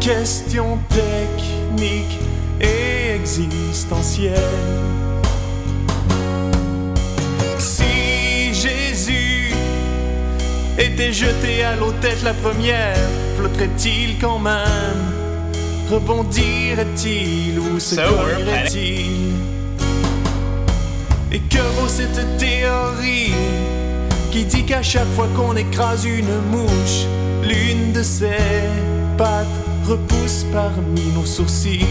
questions techniques et existentielles. Si Jésus était jeté à l'eau tête la première, flotterait-il quand même? Rebondirait-il ou se collerait-il Et que vaut cette théorie qui dit qu'à chaque fois qu'on écrase une mouche, l'une de ses pattes repousse parmi nos sourcils.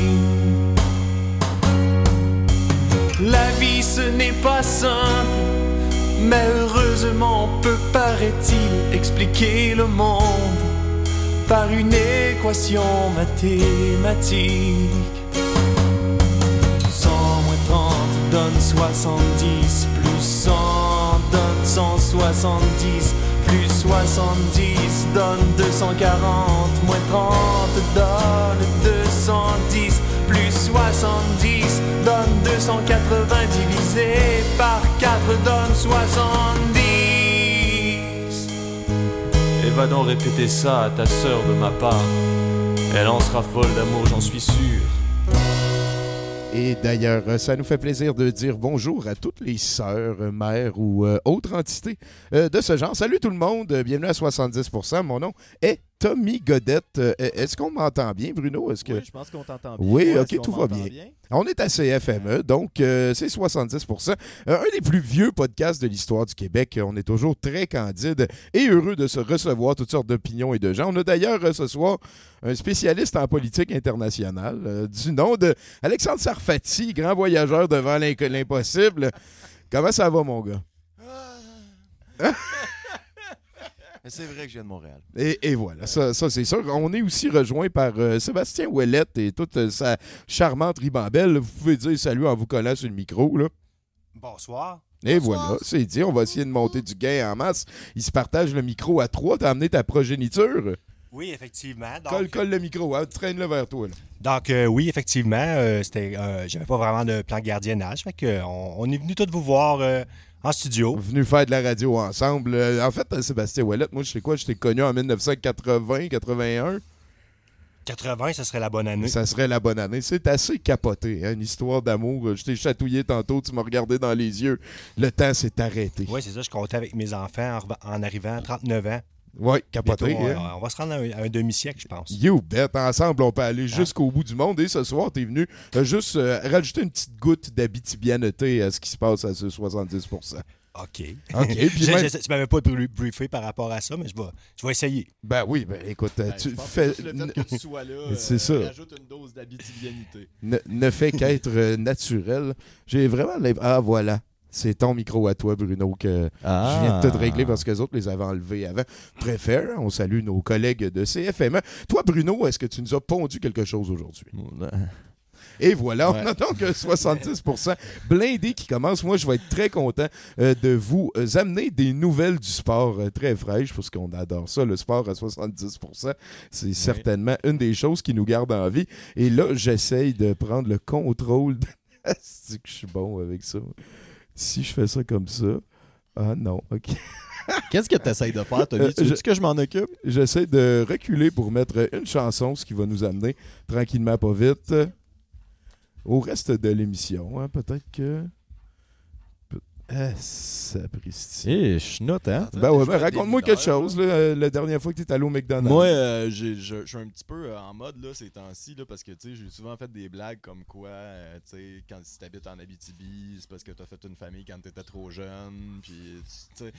La vie ce n'est pas simple, mais heureusement on peut, paraît-il, expliquer le monde par une équation mathématique. 100 moins 30 donne 70, plus 100 donne 170, plus 70 donne 240, moins 30 donne 210, plus 70 donne 280 divisé par 4 donne 70. Et va donc répéter ça à ta sœur de ma part. Elle en sera folle d'amour, j'en suis sûr. Et d'ailleurs, euh, ça nous fait plaisir de dire bonjour à toutes les sœurs, euh, mères ou euh, autres entités de ce genre. Salut tout le monde, bienvenue à 70%. Mon nom est Tommy Godette. Euh, Est-ce qu'on m'entend bien, Bruno? Est-ce que... Oui, je pense qu'on t'entend bien. Oui, ok, tout va bien. On est à CFME, donc euh, c'est 70%. Euh, un des plus vieux podcasts de l'histoire du Québec. On est toujours très candide et heureux de se recevoir toutes sortes d'opinions et de gens. On a d'ailleurs euh, ce soir un spécialiste en politique internationale euh, du nom de Alexandre Sarfati, grand voyageur devant l'impossible. Comment ça va, mon gars? C'est vrai que je viens de Montréal. Et, et voilà, ça, ça, c'est sûr. On est aussi rejoint par euh, Sébastien Ouellette et toute euh, sa charmante ribambelle. Vous pouvez dire salut en vous collant sur le micro. Là. Bonsoir. Et voilà, c'est dit. On va essayer de monter du gain en masse. Ils se partagent le micro à trois. T'as amené ta progéniture? Oui, effectivement. Donc, Colle, colle le micro. hein. Traîne-le vers toi. là. donc, euh, oui, effectivement, euh, c'était, euh, j'avais pas vraiment de plan de gardiennage. Fait que, on, on est venu tous vous voir euh, en studio. Venu faire de la radio ensemble. Euh, en fait, euh, Sébastien Ouellette, moi, je sais quoi, je t'ai connu en 1980-81. 80, ce serait la bonne année. Ça serait la bonne année. C'est assez capoté, hein, une histoire d'amour. Je t'ai chatouillé tantôt, tu m'as regardé dans les yeux. Le temps s'est arrêté. Oui, c'est ça. Je comptais avec mes enfants en, en arrivant à 39 ans. Ouais, capoté. Hein. on va se rendre à un, demi-siècle, je pense. You bet. Ensemble, on peut aller jusqu'au bout du monde. Et ce soir, t'es venu euh, juste euh, rajouter une petite goutte d'habitibianité à ce qui se passe à ce 70 OK. OK. Puis Je- même- je- tu m'avais pas brie- briefé par rapport à ça, mais je vais, je vais essayer. Ben oui, ben écoute, euh, Ben, tu je pense fais. que le fait que tu sois là, C'est euh, ça. rajoute une dose d'habitibianité. ne, ne fait qu'être euh, naturel. J'ai vraiment. Ah, voilà. C'est ton micro à toi, Bruno, que je viens de te régler parce que les autres les avaient enlevés avant. Très fair. On salue nos collègues de CFME. Toi, Bruno, est-ce que tu nous as pondu quelque chose aujourd'hui? Et voilà, Ouais. on a donc euh, 70% blindé qui commence. Moi, je vais être très content euh, de vous euh, amener des nouvelles du sport euh, très fraîches parce qu'on adore ça, le sport à 70%. C'est certainement une des choses qui nous garde en vie. Et là, j'essaye de prendre le contrôle. de- que je suis bon avec ça? Si je fais ça comme ça. Ah non, ok. Qu'est-ce que tu essayes de faire, Tony? Euh, tu veux je- que je m'en occupe? J'essaie de reculer pour mettre une chanson, ce qui va nous amener tranquillement, pas vite, au reste de l'émission. hein. Peut-être que. Ah, sapristi. Eh, je note, hein? Ben ouais, ben raconte-moi quelque chose, là, la dernière fois que tu es allé au McDonald's. Moi, euh, j'ai- je suis un petit peu euh, en mode là, ces temps-ci, là, parce que tu sais, j'ai souvent fait des blagues comme quoi, euh, tu sais, quand si t'habites en Abitibi, c'est parce que t'as fait une famille quand t'étais trop jeune, puis tu sais.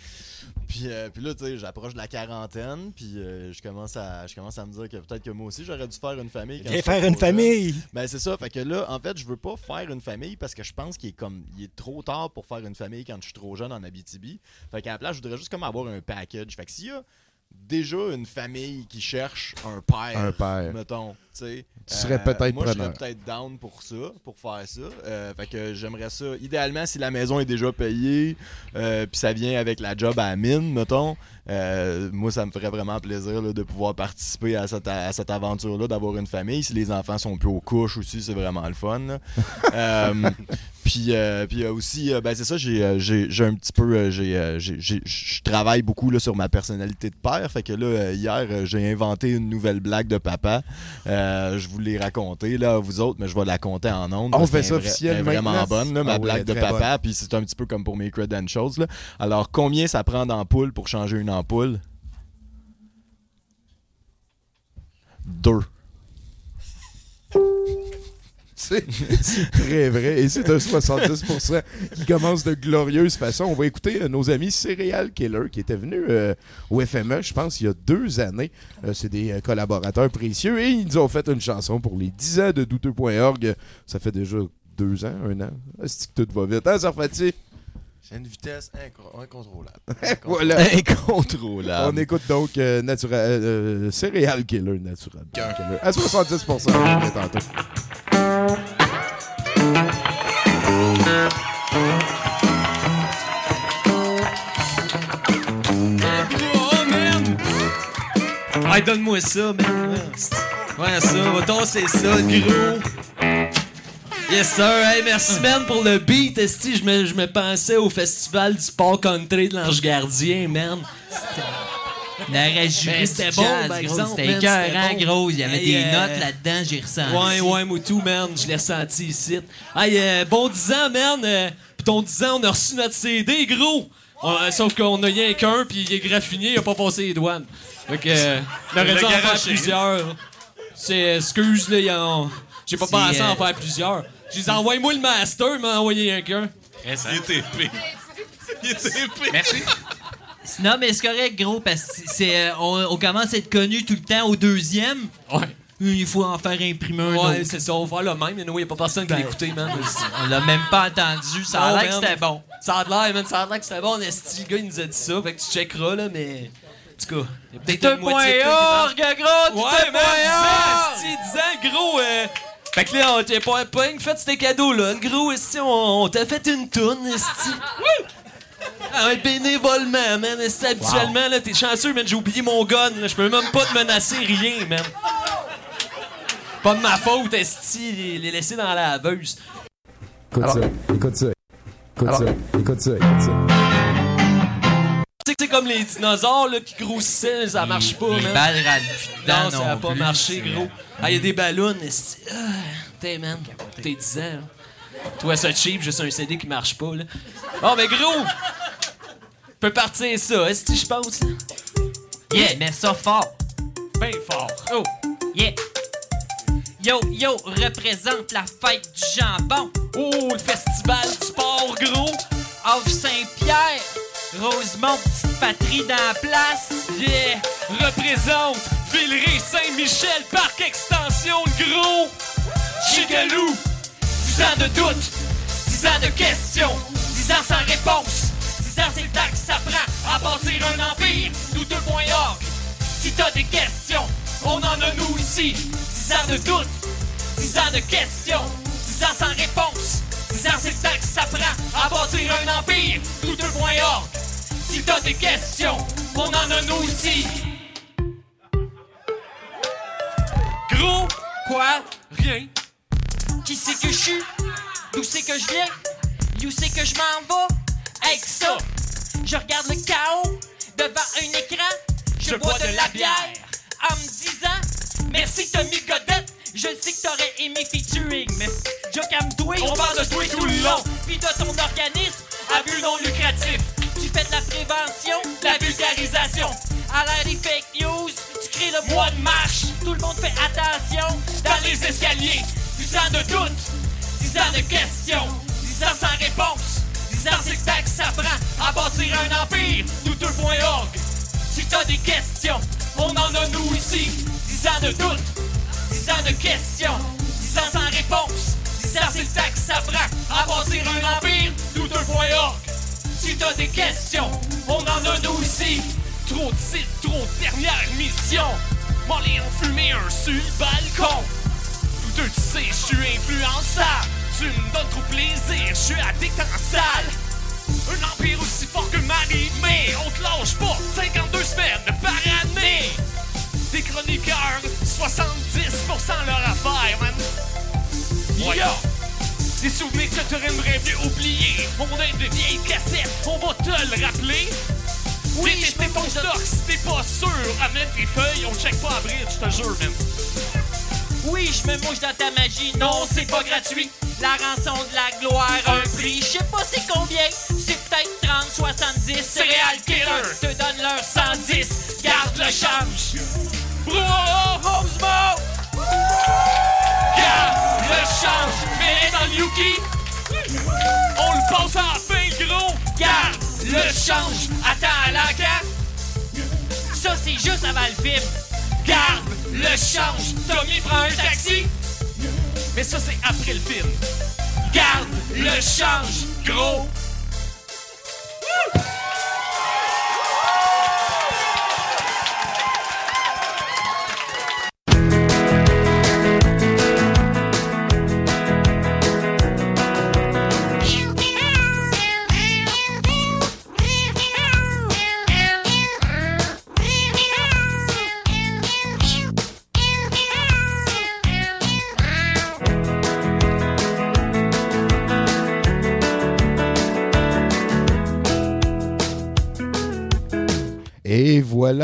Puis, euh, puis là, tu sais, j'approche de la quarantaine, puis euh, je commence à je commence à me dire que peut-être que moi aussi, j'aurais dû faire une famille. quand faire une jeune. famille! Ben c'est ça, fait que là, en fait, je veux pas faire une famille parce que je pense qu'il est comme il est trop tard pour faire une famille quand je suis trop jeune en Abitibi. Fait qu'à la place, je voudrais juste comme avoir un package. Fait que s'il y a déjà une famille qui cherche un père, Un père. mettons, tu sais. Tu serais peut-être Moi, je serais peut-être down pour ça, pour faire ça. Euh, fait que j'aimerais ça. Idéalement, si la maison est déjà payée, euh, puis ça vient avec la job à la mine, mettons, euh, moi, ça me ferait vraiment plaisir là, de pouvoir participer à cette, à cette aventure-là, d'avoir une famille. Si les enfants sont plus aux couches aussi, c'est vraiment le fun. puis, euh, puis euh, aussi, euh, ben, c'est ça, j'ai, j'ai, j'ai un petit peu, j'ai, j'ai- j'ai- je travaille beaucoup là, sur ma personnalité de père. Fait que là, hier, j'ai inventé une nouvelle blague de papa. Euh, je vous l'ai racontée là, à vous autres, mais je vais la compter en ondes. On fait ça est vra- vraiment bonne, là, ma Ah blague de papa. Puis c'est un petit peu comme pour mes credentials. Là. Alors, combien ça prend d'ampoule pour changer une ampoule? Deux. C'est c'est très vrai. Et c'est un 70% qui commence de glorieuse façon. On va écouter euh, nos amis Serial Killer qui étaient venus euh, au FME, je pense, il y a deux années. Euh, c'est des euh, collaborateurs précieux et ils nous ont fait une chanson pour les 10 ans de douteux.org. Ça fait déjà deux ans, un an. C'est que tout va vite? Hein, Sarfati? J'ai une vitesse incro- incontrôlable. Voilà. Incontrôlable. On écoute donc euh, natura- Serial Killer Natural. Killer. À 70%, on est tantôt. Ouais, donne-moi ça, man. Ouais, ça, va tasser ça, gros. Yes, sir. Hey, merci, man, pour le beat. Esti, je me, je me pensais au festival du sport country de l'Ange Gardien, man. Jury Ben, c'était du bon, par gros. exemple, C'était écœurant, c'était bon. gros. Il y avait Hey, des euh, notes là-dedans, j'ai ressenti. Ouais, ouais, Moutou, man. Je l'ai ressenti ici. Hey, euh, bon 10 ans, man. Euh, Pis ton 10 ans, on a reçu notre CD, gros. On- euh, sauf qu'on a rien qu'un, puis il est graffiné, il a pas passé les douanes. Fait que, euh, on aurait dû en faire plusieurs. C'est, excuse, là, y en- j'ai pas pensé à en faire plusieurs. J'ai dit, envoie-moi le master, il m'a envoyé un qu'un. Il est épais. Il est épais. Merci. Non, mais c'est correct, gros, parce que c'est, euh, on, on commence à être connu tout le temps au deuxième. Ouais. Il faut en faire imprimer un Ouais, c'est ça, on va faire le même, mais il y a pas personne qui l'a écouté, man. On l'a même pas entendu. Ça a l'air que c'était bon. Ça a l'air, man, ça a l'air que c'était bon, Esti. Le gars, il nous a dit ça, fait que tu checkeras, là, mais. En tout cas, il y a peut-être une moitié orgue, gros! Ouais, man, 10 ans, esti, 10 ans, gros. Euh... Fait que là, on t'a pas, pas fait tes cadeaux, là. Gros, esti, on, on t'a fait une toune, esti. Ah ouais, bénévolement, man. Esti, habituellement, là, t'es chanceux, man. J'ai oublié mon gun, là. Je peux même pas te menacer rien, man. Pas de ma faute, esti. Les, les laisser dans la laveuse. Écoute ça, écoute ça, écoute ça, écoute ça, écoute ça. Tu sais, c'est comme les dinosaures, là, qui grossissaient, ça marche pas, Les man. balles dedans Non, ça a non pas plus. marché, gros. Ah, il y a des ballons. esti. Ah, T'es, man. T'es 10 ans. là. Toi, ça cheap, juste un CD qui marche pas, là. Oh, mais gros! Peut partir ça, est-ce que je pense, là? Yeah, mais ça fort. Ben fort. Oh! Yeah. Yo, yo, représente la fête du jambon. Oh, le festival du sport, gros! Off Saint-Pierre. Rosemont, petite patrie dans la place. Yeah! Représente Villeray Saint-Michel, Parc Extension, gros! Chigalou! 10 ans de doute, 10 ans de questions, 10 ans sans réponse, 10 ans c'est le temps que ça prend à bâtir un empire, douteux.org. Si t'as des questions, on en a nous ici. 10 ans de doute, 10 ans de questions, 10 ans sans réponse, 10 ans c'est le temps que ça prend à bâtir un empire, douteux.org. Si t'as des questions, on en a nous ici. Gros, quoi? Rien. Qui c'est que je suis? D'où c'est que je viens? Où c'est que je m'en vais? Avec ça, je regarde le chaos devant un écran. Je, bois de la bière en me disant Merci Tommy Godette. Je sais que t'aurais aimé featuring, mais Joe toi On parle de toi tout le long. Puis de ton organisme à but non lucratif. Tu fais de la prévention, de la vulgarisation. À l'ère des fake news, tu crées le mois de marche. Tout le monde fait attention Dans les escaliers, 10 ans de doute, 10 ans de questions, 10 ans sans réponse, 10 ans c'est que ça prend à bâtir un empire, douteux.org. Si t'as des questions, on en a nous ici, 10 ans de doute, 10 ans de questions, 10 ans sans réponse, 10 ans c'est que ça prend à bâtir un empire, douteux.org. Si t'as des questions, on en a nous ici. Trop de sites, trop de dernières missions. Molly ont fumé un sur le balcon. Tu sais, je suis influençable. Tu me donnes trop plaisir, je suis addict en salle. Un empire aussi fort que Marie, mais on te lâche pas. 52 semaines par année. Des chroniqueurs, 70% leur affaire, man. Yo! Des souvenirs que t'aurais mieux oublier. On a de vieilles cassettes, on va te le rappeler. Oui, tester ton stock si t'es pas sûr. Amène tes feuilles, on check pas à bridge, je te jure, man. Oui, je me mouche dans ta magie. Non, c'est pas gratuit. La rançon de la gloire, un prix. Je sais pas c'est combien. C'est peut-être 30, 70. Serial killer. Te donne leur 110. Garde le change. Bro, Rosemont! Garde le change, mets dans le Yuki. On le passe le gros. Garde le change, attends à l'encan. Ça, c'est juste avant le film. Garde le change, Tommy prend un taxi. Mais ça, c'est après le film. Garde le change, gros.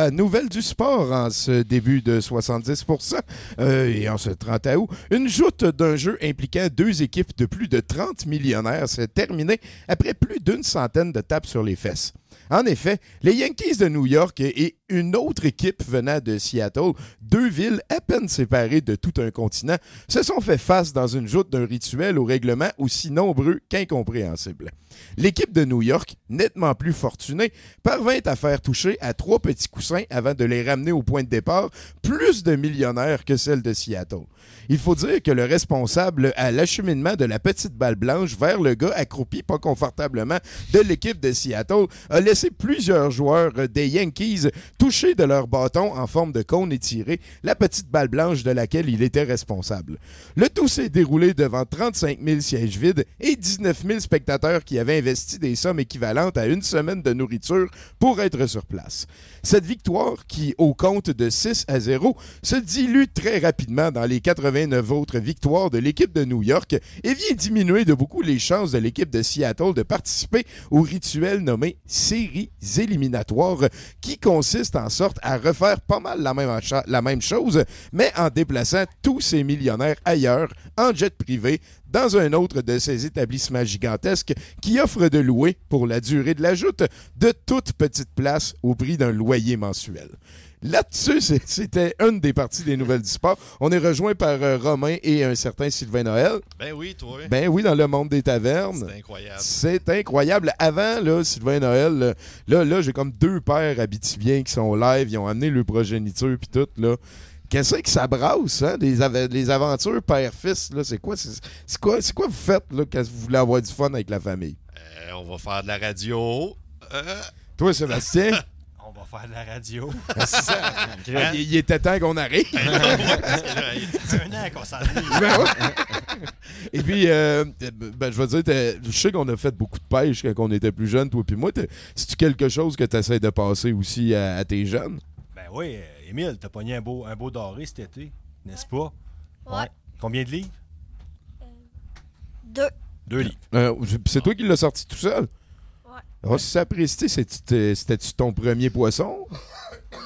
Voilà, nouvelle du sport en ce début de 70% euh, et en ce 30 août. Une joute d'un jeu impliquant deux équipes de plus de 30 millionnaires s'est terminée après plus d'une centaine de tapes sur les fesses. En effet, les Yankees de New York et une autre équipe venant de Seattle, deux villes à peine séparées de tout un continent, se sont fait face dans une joute d'un rituel au règlement aussi nombreux qu'incompréhensible. L'équipe de New York, nettement plus fortunée, parvint à faire toucher à trois petits coussins avant de les ramener au point de départ, plus de millionnaires que celle de Seattle. Il faut dire que le responsable à l'acheminement de la petite balle blanche vers le gars accroupi pas confortablement de l'équipe de Seattle a laissé plusieurs joueurs des Yankees toucher de leur bâton en forme de cône étiré la petite balle blanche de laquelle il était responsable. Le tout s'est déroulé devant 35 000 sièges vides et 19 000 spectateurs qui avaient investi des sommes équivalentes à une semaine de nourriture pour être sur place. Cette victoire, qui au compte de 6 à 0, se dilue très rapidement dans les 89 autres victoires de l'équipe de New York et vient diminuer de beaucoup les chances de l'équipe de Seattle de participer au rituel nommé séries éliminatoires qui consiste en sorte à refaire pas mal la même, la même chose, mais en déplaçant tous ces millionnaires ailleurs, en jet privé, dans un autre de ces établissements gigantesques qui offrent de louer, pour la durée de la joute, de toutes petites places au prix d'un loyer mensuel. Là-dessus, c'était une des parties des nouvelles du sport. On est rejoint par euh, Romain et un certain Sylvain Noël. Ben oui, toi. Ben oui, dans le monde des tavernes. C'est incroyable. C'est incroyable. Avant, là, Sylvain Noël, là, là, là, j'ai comme deux pères habitiviens qui sont live. Ils ont amené le progéniture puis tout, là. Qu'est-ce que ça brasse, hein? Les, ava- les aventures père-fils, là, c'est quoi, c'est quoi, c'est quoi vous faites, là, quand vous voulez avoir du fun avec la famille? Euh, on va faire de la radio. Euh, Toi, Sébastien, On va faire de la radio. c'est ça. il, il était temps qu'on arrive. il- C'est un an qu'on s'en Ben. Et puis, euh, ben, je veux dire, je sais qu'on a fait beaucoup de pêche quand on était plus jeunes, toi puis moi. C'est-tu quelque chose que tu essaies de passer aussi à, à tes jeunes? Ben oui, euh, Émile, t'as pogné un beau, un beau doré cet été, n'est-ce pas? Ouais. Combien de livres? Deux. Deux livres. Euh, c'est toi qui l'as sorti tout seul? Ouais. Oh, si ça apprécié, c'était- c'était-tu ton premier poisson? Non.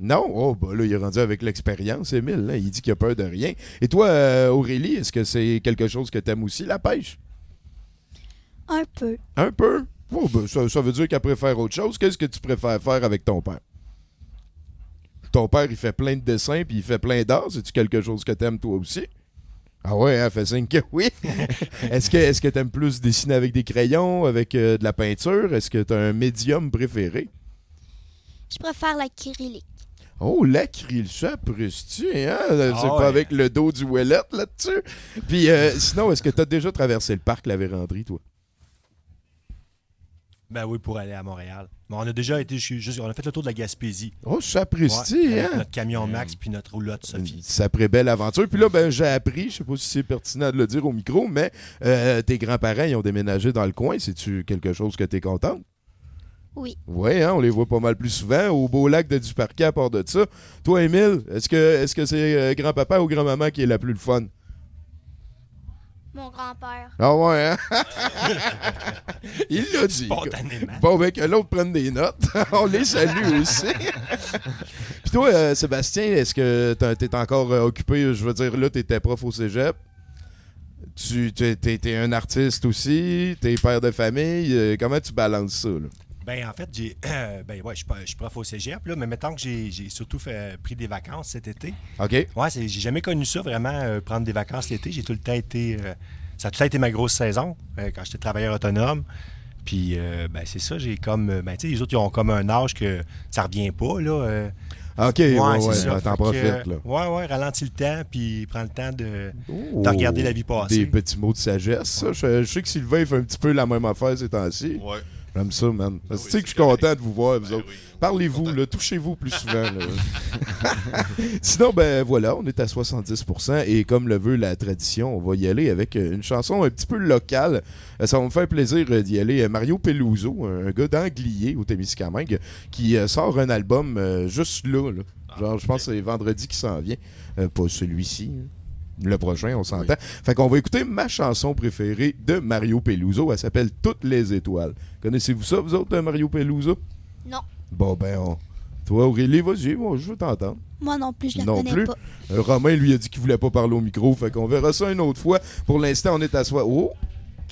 Non? Oh, bah là, il est rendu avec l'expérience, Émile. là. Il dit qu'il a peur de rien. Et toi, euh, Aurélie, est-ce que c'est quelque chose que t'aimes aussi, la pêche? Un peu. Un peu? Oh, ben, ça, ça veut dire qu'elle préfère autre chose. Qu'est-ce que tu préfères faire avec ton père? Ton père, il fait plein de dessins puis il fait plein d'art. C'est-tu quelque chose que t'aimes toi aussi? Ah ouais, hein, fait signe que oui. est-ce que est-ce que t'aimes plus dessiner avec des crayons, avec euh, de la peinture? Est-ce que t'as un médium préféré? Je préfère l'acrylique. Oh, l'acryl, ça apprécie, hein? C'est Ah pas ouais. avec le dos du ouellet là-dessus. Puis euh, sinon, est-ce que t'as déjà traversé le parc La Vérandrie, toi? Ben oui, pour aller à Montréal. Mais on a déjà été ju- juste, on a fait le tour de la Gaspésie. Oh, ça apprécie, Ouais, hein? Notre camion Max puis notre roulotte Sophie. Une sacrée belle aventure. Puis là, ben, j'ai appris, je sais pas si c'est pertinent de le dire au micro, mais euh, tes grands-parents, ils ont déménagé dans le coin. C'est-tu quelque chose que t'es contente? Oui. Oui, hein, on les voit pas mal plus souvent au beau lac de Duparquet à part de ça. Toi, Émile, est-ce que est-ce que c'est euh, grand-papa ou grand-maman qui est la plus le fun? Mon grand-père. Ah ouais, hein? Il l'a dit. Spontanément. Bon, ben que l'autre prenne des notes. On les salue aussi. Puis toi, euh, Sébastien, est-ce que t'as- t'es encore euh, occupé? Je veux dire, là, t'étais prof au cégep. Tu t'es un artiste aussi. T'es père de famille. euh, comment tu balances ça, là? Ben, en fait, j'ai. ben, ouais, je suis pas- je suis prof au cégep, là, mais mettons que j'ai j'ai surtout fait, pris des vacances cet été. OK. Ouais, c'est- j'ai jamais connu ça, vraiment, euh, prendre des vacances l'été. J'ai tout le temps été. euh, ça a tout le temps été ma grosse saison, euh, quand j'étais travailleur autonome. Puis, euh, ben, c'est ça, j'ai comme. Ben, tu sais, les autres, ils ont comme un âge que ça revient pas, là. euh. OK, ouais, t'en profites, là. Ouais, ouais, ralentis le temps, puis prends le temps de, Oh, de regarder la vie Des passer. petits mots de sagesse, ça. Je, je sais que Sylvain il fait un petit peu la même affaire ces temps-ci. Ouais. J'aime ça, man. Que oui, tu sais que je suis content de vous voir, vous Ben autres? oui. Parlez-vous, touchez-vous plus souvent. Sinon, ben voilà, on est à 70%. Et comme le veut la tradition, on va y aller avec euh, une chanson un petit peu locale. Euh, Ça va me faire plaisir euh, d'y aller. Mario Peluso, un gars d'Anglier au Témiscamingue, qui sort un album juste là. là. Genre, je pense que c'est vendredi qui s'en vient. Pas celui-ci. hein. Le prochain, on s'entend. Fait qu'on va écouter ma chanson préférée de Mario Peluso. Elle s'appelle Toutes les étoiles. Connaissez-vous ça, vous autres, de Mario Peluso? Non. Bon, ben, on... toi, Aurélie, vas-y, moi, je veux t'entendre. Moi non plus, je la Non connais plus. pas. Euh, Romain, lui, a dit qu'il voulait pas parler au micro. Fait qu'on verra ça une autre fois. Pour l'instant, on est à soi. Oh!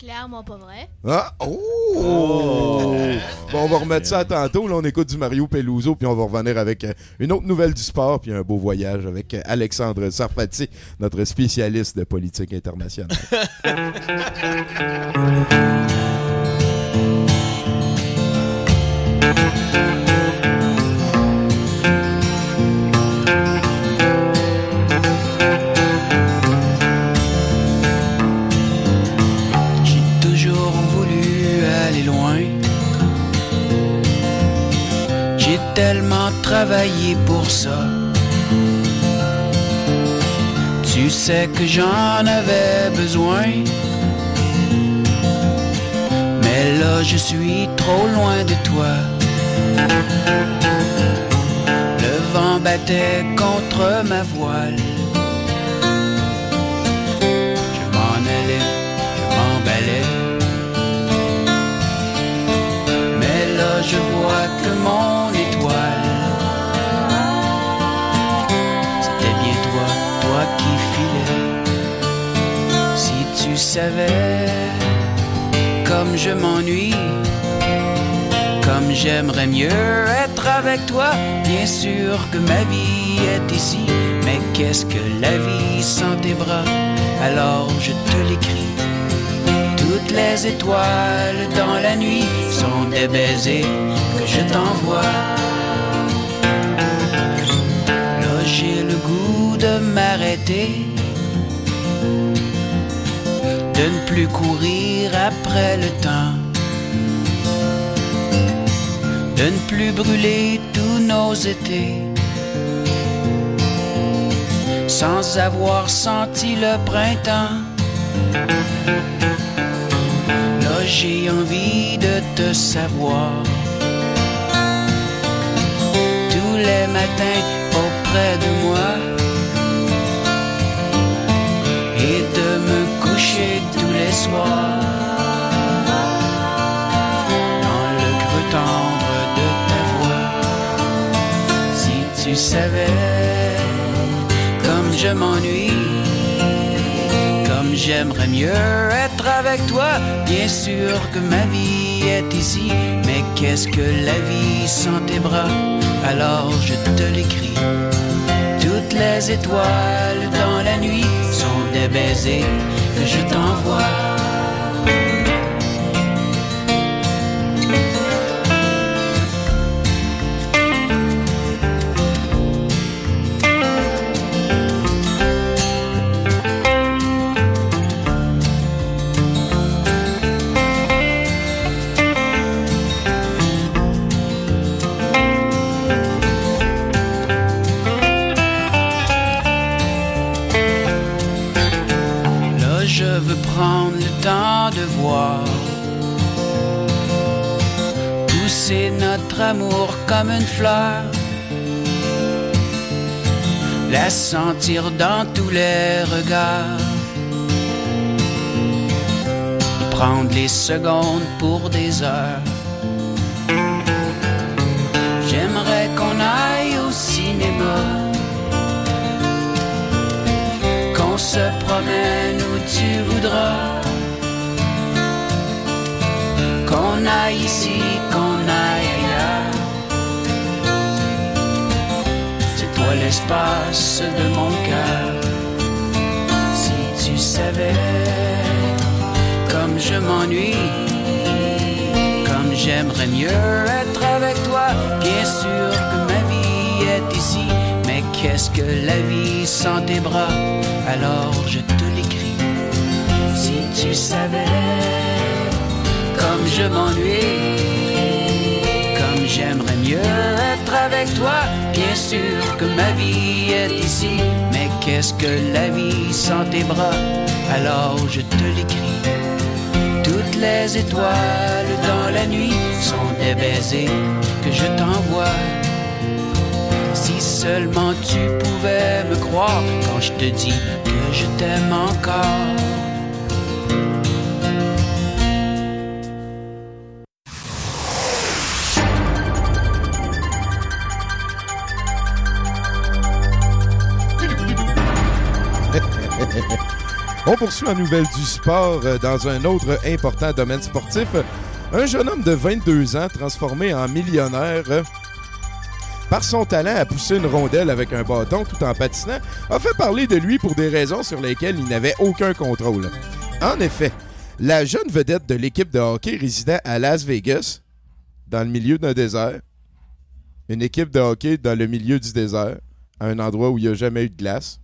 Clairement pas vrai. Ah! Oh! Bon, on va remettre ça à tantôt. Là, on écoute du Mario Peluso, puis on va revenir avec euh, une autre nouvelle du sport, puis un beau voyage avec euh, Alexandre Sarfati, notre spécialiste de politique internationale. Tu sais que j'en avais besoin. Mais là, je suis trop loin de toi. Le vent battait contre ma voile. Comme je m'ennuie, comme j'aimerais mieux être avec toi. Bien sûr que ma vie est ici, mais qu'est-ce que la vie sans tes bras? Alors je te l'écris. Toutes les étoiles dans la nuit sont des baisers que je t'envoie. Là j'ai le goût de m'arrêter, de ne plus courir après le temps, de ne plus brûler tous nos étés. Sans avoir senti le printemps. Là j'ai envie de te savoir. Tous les matins auprès de moi. Et de me coucher Dans le creux tendre de ta voix. Si tu savais comme je m'ennuie comme j'aimerais mieux être avec toi. Bien sûr que ma vie est ici, mais qu'est-ce que la vie sans tes bras? Alors je te l'écris. Toutes les étoiles dans la nuit sont des baisers je t'envoie. Une fleur, la sentir dans tous les regards, prendre les secondes pour des heures. J'aimerais qu'on aille au cinéma qu'on se promène où tu voudras. Qu'on aille ici, qu'on place de mon cœur. Si tu savais comme je m'ennuie, comme j'aimerais mieux être avec toi. Bien sûr que ma vie est ici, mais qu'est-ce que la vie sans tes bras? Alors je te l'écris. Si tu savais comme je m'ennuie, comme j'aimerais mieux toi. Bien sûr que ma vie est ici, mais qu'est-ce que la vie sans tes bras? Alors je te l'écris. Toutes les étoiles dans la nuit sont des baisers que je t'envoie. Si seulement tu pouvais me croire quand je te dis que je t'aime encore. On poursuit en nouvelle du sport euh, dans un autre important domaine sportif. Un jeune homme de 22 ans transformé en millionnaire par son talent à pousser une rondelle avec un bâton tout en patinant a fait parler de lui pour des raisons sur lesquelles il n'avait aucun contrôle. En effet, la jeune vedette de l'équipe de hockey résidait à Las Vegas, dans le milieu d'un désert. Une équipe de hockey dans le milieu du désert, à un endroit où il n'y a jamais eu de glace.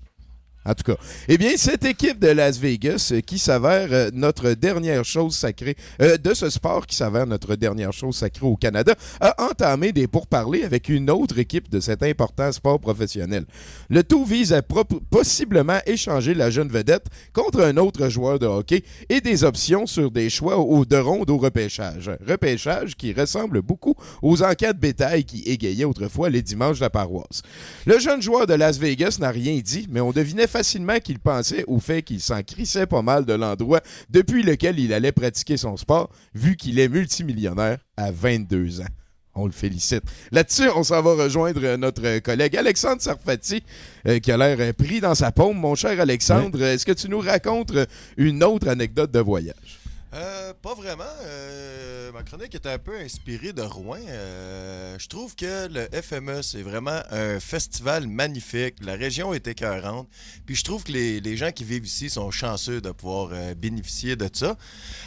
En tout cas, eh bien, cette équipe de Las Vegas, euh, qui s'avère euh, notre dernière chose sacrée, euh, de ce sport qui s'avère notre dernière chose sacrée au Canada, a entamé des pourparlers avec une autre équipe de cet important sport professionnel. Le tout vise à possiblement échanger la jeune vedette contre un autre joueur de hockey et des options sur des choix au, de ronde au repêchage. Repêchage qui ressemble beaucoup aux de bétail qui égayaient autrefois les dimanches de la paroisse. Le jeune joueur de Las Vegas n'a rien dit, mais on devinait facilement qu'il pensait au fait qu'il s'en crissait pas mal de l'endroit depuis lequel il allait pratiquer son sport, vu qu'il est multimillionnaire à 22 ans. On le félicite. Là-dessus, on s'en va rejoindre notre collègue Alexandre Sarfati, euh, qui a l'air euh, pris dans sa paume. Mon cher Alexandre, est-ce que tu nous racontes euh, une autre anecdote de voyage? Euh, pas vraiment. Euh, ma chronique est un peu inspirée de Rouen. Euh, je trouve que le FME, c'est vraiment un festival magnifique. La région est écœurante. Puis je trouve que les, gens qui vivent ici sont chanceux de pouvoir bénéficier de ça.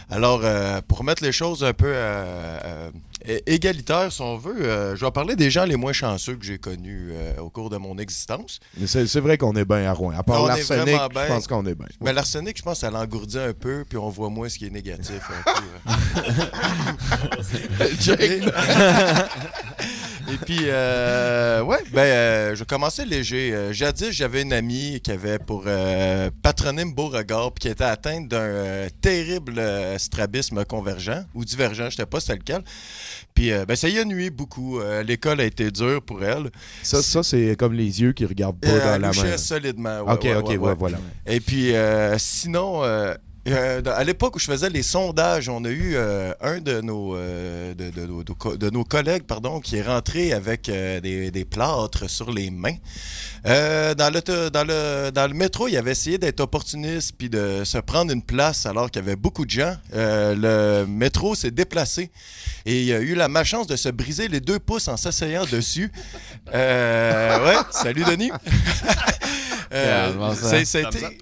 Alors, pour mettre les choses un peu euh, é- égalitaires, si on veut, euh, je vais parler des gens les moins chanceux que j'ai connus euh, au cours de mon existence. Mais C'est c'est vrai qu'on est bien à Rouen. À part On est l'arsenic, je pense qu'on est bien. Mais l'arsenic, je pense, ça l'engourdit un peu, puis on voit moins ce qui est négatif. un peu. Jake. Et puis, euh, ouais, ben, euh, je commencer léger. Euh, jadis, j'avais une amie qui avait pour euh, patronyme Beauregard, puis qui était atteinte d'un terrible strabisme convergent ou divergent, je sais pas c'était lequel. Puis, ben, ça y a nuit beaucoup. L'école a été dure pour elle. Ça, ça c'est comme les yeux qui regardent pas dans la main. solidement. ouais, ok, ouais, ok, ouais, voilà. Et puis, euh, sinon, euh, à l'époque où je faisais les sondages, on a eu euh, un de nos, euh, de, de- de- de co- de nos collègues pardon, qui est rentré avec des, des plâtres sur les mains. Dans, le, dans, le, dans le métro, il avait essayé d'être opportuniste puis de se prendre une place alors qu'il y avait beaucoup de gens. Le métro s'est déplacé et il a eu la malchance de se briser les deux pouces en s'asseyant dessus. Ouais, salut Denis. Yeah, bon, ça- c'est- c'était-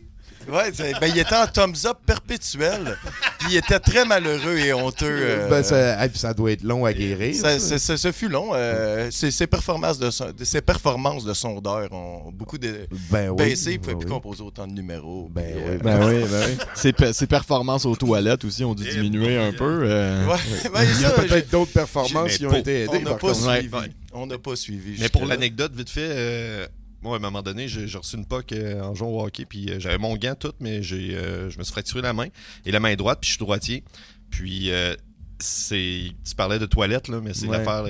Ouais, ben, il était en thumbs up perpétuel. Puis il était très malheureux et honteux. euh, Ben, ça, ça doit être long à guérir. ça, ça. fut long. euh, ses, ses performances de son- ses performances de sondeur ont beaucoup de, Ben oui, baissé. Il ne ben pouvait plus oui. composer autant de numéros. Ben puis, oui, euh, Ben oui, ben oui. Ses, ses performances aux toilettes aussi ont dû diminuer un peu. euh. ouais, ben, Il y a peut-être d'autres performances qui ont été on aidées. n'a pas suivi. Ouais. On n'a pas suivi. Mais pour l'anecdote, vite fait, euh, moi, à un moment donné, j'ai reçu une POC euh, en jouant au hockey, puis euh, j'avais mon gant tout, mais j'ai, euh, je me suis fracturé la main et la main droite, puis je suis droitier. Puis, euh, c'est. Tu parlais de toilette, là, mais c'est Ouais. l'affaire.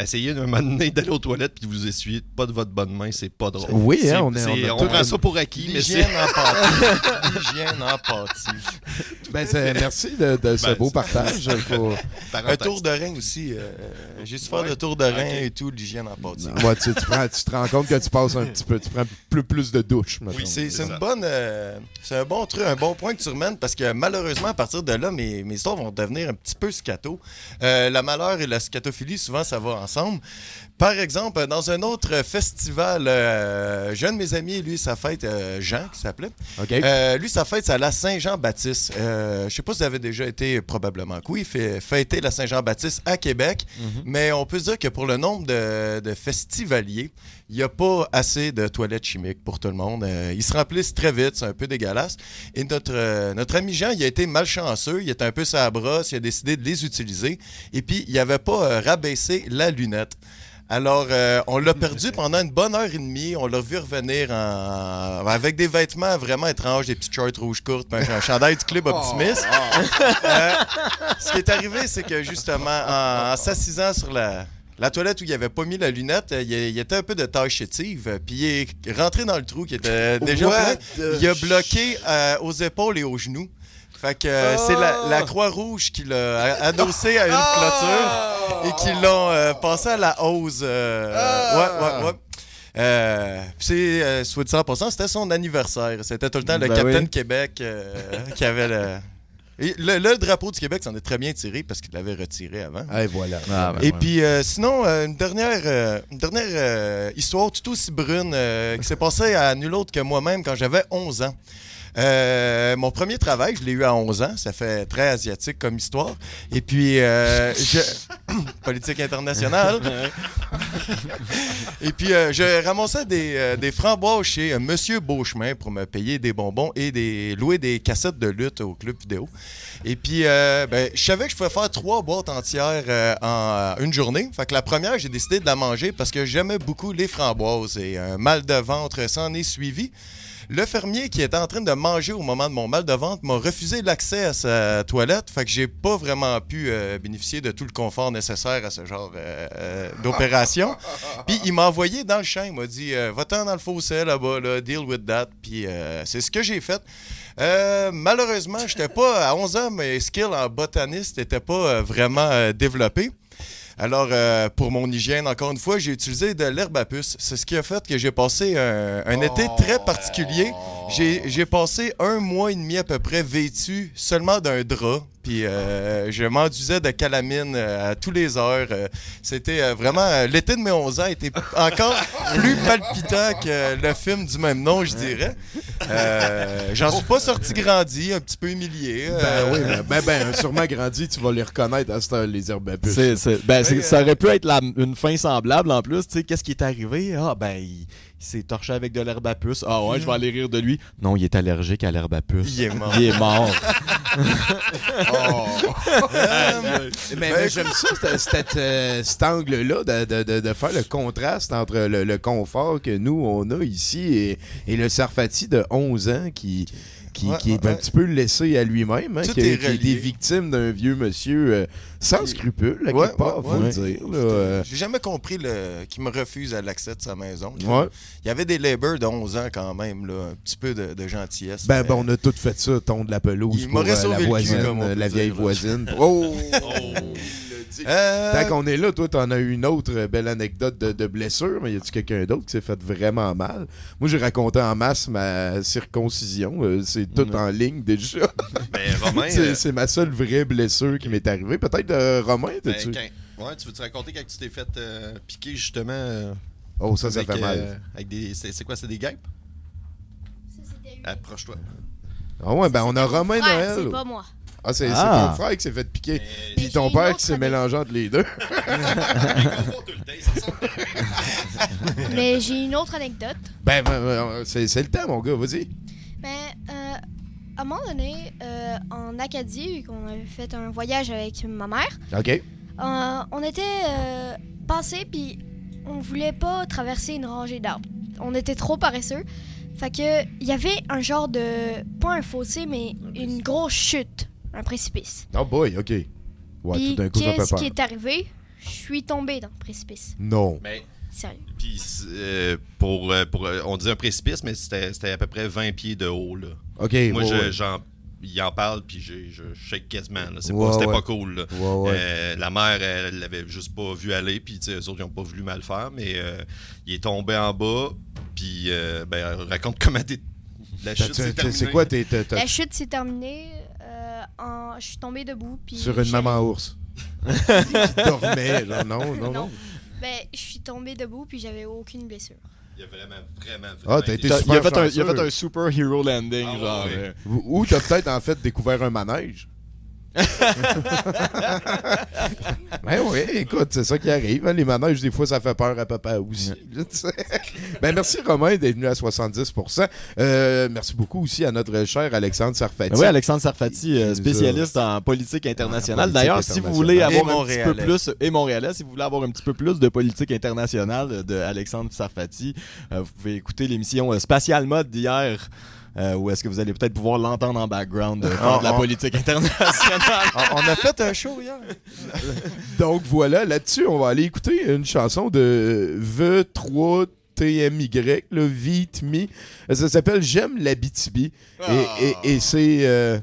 Euh, essayez un moment donné d'aller aux toilettes puis de vous essuyer pas de votre bonne main, c'est pas drôle. Oui, hein, on est- c'est- on on tout prend une- ça pour acquis, mais c'est. Pâtit. L'hygiène en pâtit. Ben, c'est- merci de, de ce Ben, beau partage. Faut- Un Parenthèse. tour de rein aussi. euh, J'ai su faire le tour de rein et tout, l'hygiène en pâtit. Ouais, tu, tu prends- tu te rends compte que tu passes un petit peu, tu prends plus, plus de douche. mettons. Oui, c'est une bonne, euh, c'est un bon truc, un bon point que tu remènes parce que malheureusement à partir de là, mes, mes histoires vont devenir un petit peu scato. Euh, la malheur et la scatophilie, souvent ça va ensemble. Par exemple, dans un autre festival, euh, j'ai un de mes amis, lui, sa fête, euh, Jean, qui s'appelait. Euh, lui, sa fête, c'est à la Saint-Jean-Baptiste. Euh, je sais pas si vous avez déjà été, probablement que oui, il fait fêter la Saint-Jean-Baptiste à Québec. Mais on peut se dire que pour le nombre de, de festivaliers, il n'y a pas assez de toilettes chimiques pour tout le monde. Euh, ils se remplissent très vite, c'est un peu dégueulasse. Et notre, euh, notre ami Jean, il a été malchanceux, il était un peu sa brosse, il a décidé de les utiliser. Et puis, il n'avait pas euh, rabaissé la lunette. Alors, on l'a perdu pendant une bonne heure et demie. On l'a vu revenir en- avec des vêtements vraiment étranges, des petites shorts rouges courtes, un chandail du club optimiste. Euh, ce qui est arrivé, c'est que justement, en, en s'assisant sur la, la toilette où il avait pas mis la lunette, euh, il, il était un peu de tache chétive, euh, puis il est rentré dans le trou qui était déjà What plein. the Il a bloqué euh, aux épaules et aux genoux. Fait que euh, c'est la, la Croix-Rouge qui l'a adossé à une clôture et qui l'ont euh, passé à la hausse. euh, Ouais, ouais, ouais. Euh, c'est, euh, soit dit en passant, c'était son anniversaire. C'était tout le temps le Ben Capitaine oui. Québec euh, qui avait le... Et le, le drapeau du Québec s'en est très bien tiré parce qu'il l'avait retiré avant. Et voilà. Ah, ben Et ouais. puis, euh, sinon, euh, une dernière, euh, une dernière euh, histoire tout aussi brune euh, qui s'est passée à nul autre que moi-même quand j'avais 11 ans. Euh, mon premier travail, je l'ai eu à 11 ans. Ça fait très asiatique comme histoire. Et puis, euh, je... politique internationale. Et puis, euh, je ramassais des, framboises chez Monsieur Beauchemin pour me payer des bonbons et des, louer des cassettes de lutte au club vidéo. Et puis, ben, je savais que je pouvais faire trois boîtes entières en une journée. Fait que la première, j'ai décidé de la manger parce que j'aimais beaucoup les framboises et un mal de ventre s'en est suivi. Le fermier qui était en train de manger au moment de mon mal de ventre m'a refusé l'accès à sa toilette. Fait que j'ai pas vraiment pu euh, bénéficier de tout le confort nécessaire à ce genre euh, euh, d'opération. Puis il m'a envoyé dans le champ. Il m'a dit Va-t'en dans le fossé là-bas, là, deal with that. Puis c'est ce que j'ai fait. Euh, malheureusement, j'étais pas à 11 ans, mes skills en botaniste n'étaient pas euh, vraiment euh, développés. Alors, euh, pour mon hygiène, encore une fois, j'ai utilisé de l'herbe à puce. C'est ce qui a fait que j'ai passé un, un été très particulier. J'ai j'ai passé un mois et demi à peu près vêtu seulement d'un drap. Puis euh, je m'enduisais de calamine euh, à tous les heures. Euh, C'était euh, vraiment... L'été de mes 11 ans était encore plus palpitant que le film du même nom, je dirais. Euh, J'en suis pas sorti grandi, un petit peu humilié. Ben oui, ben, ben, ben, sûrement grandi, tu vas les reconnaître à cette heure, les herbes à ben, ça aurait pu être la- une fin semblable en plus. Tu sais, qu'est-ce qui est arrivé? Ah, ben, il, il s'est torché avec de l'herbe à puce. Ah ouais, je vais aller rire de lui. Non, il est allergique à l'herbe à puce. Il est mort. Il est mort. Euh, mais mais j'aime ça, euh, cet angle-là, de, de- de- de faire le contraste entre le, le confort que nous, on a ici et, et le Sarfati de 11 ans qui, qui, Ouais, qui est ouais, un petit peu laissé à lui-même, hein, qui, est qui a été relié. victime d'un vieux monsieur euh, sans scrupules, à quelque part, faut le dire. euh. J'ai jamais compris le... qu'il me refuse à l'accès de sa maison. Il y avait des labours de 11 ans quand même, là, un petit peu de, de gentillesse. Ben, mais- ben, on a tout fait ça, ton de la pelouse Il pour euh, la voisine, la vieille voisine. Oh! Euh, Tant qu'on est là, toi, t'en as eu une autre belle anecdote de, de blessure, mais y a-tu quelqu'un d'autre qui s'est fait vraiment mal? Moi, j'ai raconté en masse ma circoncision. euh, c'est tout en ligne déjà. Ben, Romain, c'est, euh, c'est ma seule vraie blessure qui m'est arrivée. Peut-être euh, Romain, ben, t'as-tu? quand- ouais, tu veux te raconter quand tu t'es fait euh, piquer justement euh, Oh, ça, ça avec, fait mal. euh, avec des. C'est, c'est quoi, c'est des guêpes? Approche-toi. Ah ouais, ben on a Romain Noël. C'est pas moi. Ah, c'est, Ah. ton frère qui s'est fait piquer. Mais Puis ton père qui s'est mélangé entre les deux. Mais j'ai une autre anecdote. ben, ben, ben, c'est, c'est le temps, mon gars, vas-y. Ben, euh, à un moment donné, euh, en Acadie, vu qu'on avait fait un voyage avec ma mère, OK. euh, on était euh, passé puis on voulait pas traverser une rangée d'arbres. On était trop paresseux. Fait que il y avait un genre de pas un fossé mais une grosse chute, un précipice. Oh boy, OK. Ouais, Puis tout d'un coup, ça fait qu'est-ce peur. qui est arrivé? Je suis tombée dans le précipice. Non. Mais, Sérieux. puis, euh, pour, euh, pour, euh, on dit un précipice, mais c'était, c'était à peu près 20 pieds de haut. Là. OK, Moi, ouais, je, ouais. j'en, il en parle, puis j'ai- je shake quasiment. Là. C'est Ouais, pas, c'était ouais. pas cool. Là. Ouais, ouais. Euh, la mère, elle, l'avait juste pas vu aller, puis tu sais, eux autres, ils ont pas voulu mal faire, mais euh, il est tombé en bas, puis euh, ben, raconte comment t'es. La chute, t'as- c'est t'as- terminé. c'est quoi, t'es, t'as- t'as- La chute s'est terminée. En... Je suis tombée debout. Puis sur une maman ours? qui dormait, genre, non, non, non. Ben, je suis tombée debout puis j'avais aucune blessure. Il a vraiment, vraiment, Ah, vraiment t'as été super il, a fait un, il a chanceux. fait un super hero landing, Ah, genre. ouais. euh, Ou ou t'as peut-être en fait découvert un manège. ben oui, écoute, c'est ça qui arrive. hein. Les manèges, des fois, ça fait peur à papa aussi. ben merci Romain d'être venu à 70%. Euh, merci beaucoup aussi à notre cher Alexandre Sarfati. Oui, Alexandre Sarfati, euh, spécialiste en politique internationale. D'ailleurs, si vous voulez avoir un petit peu plus et montréalais, si vous voulez avoir un petit peu plus de politique internationale de Alexandre Sarfati, euh, vous pouvez écouter l'émission Spatial Mode d'hier. Euh, où est-ce que vous allez peut-être pouvoir l'entendre en background euh, faire Ah, de la ah. politique internationale? On on a fait un show hier. Donc voilà, là-dessus, on va aller écouter une chanson de V3 TMY, le Vite Me. Ça s'appelle J'aime l'Abitibi. Et, et, et c'est euh,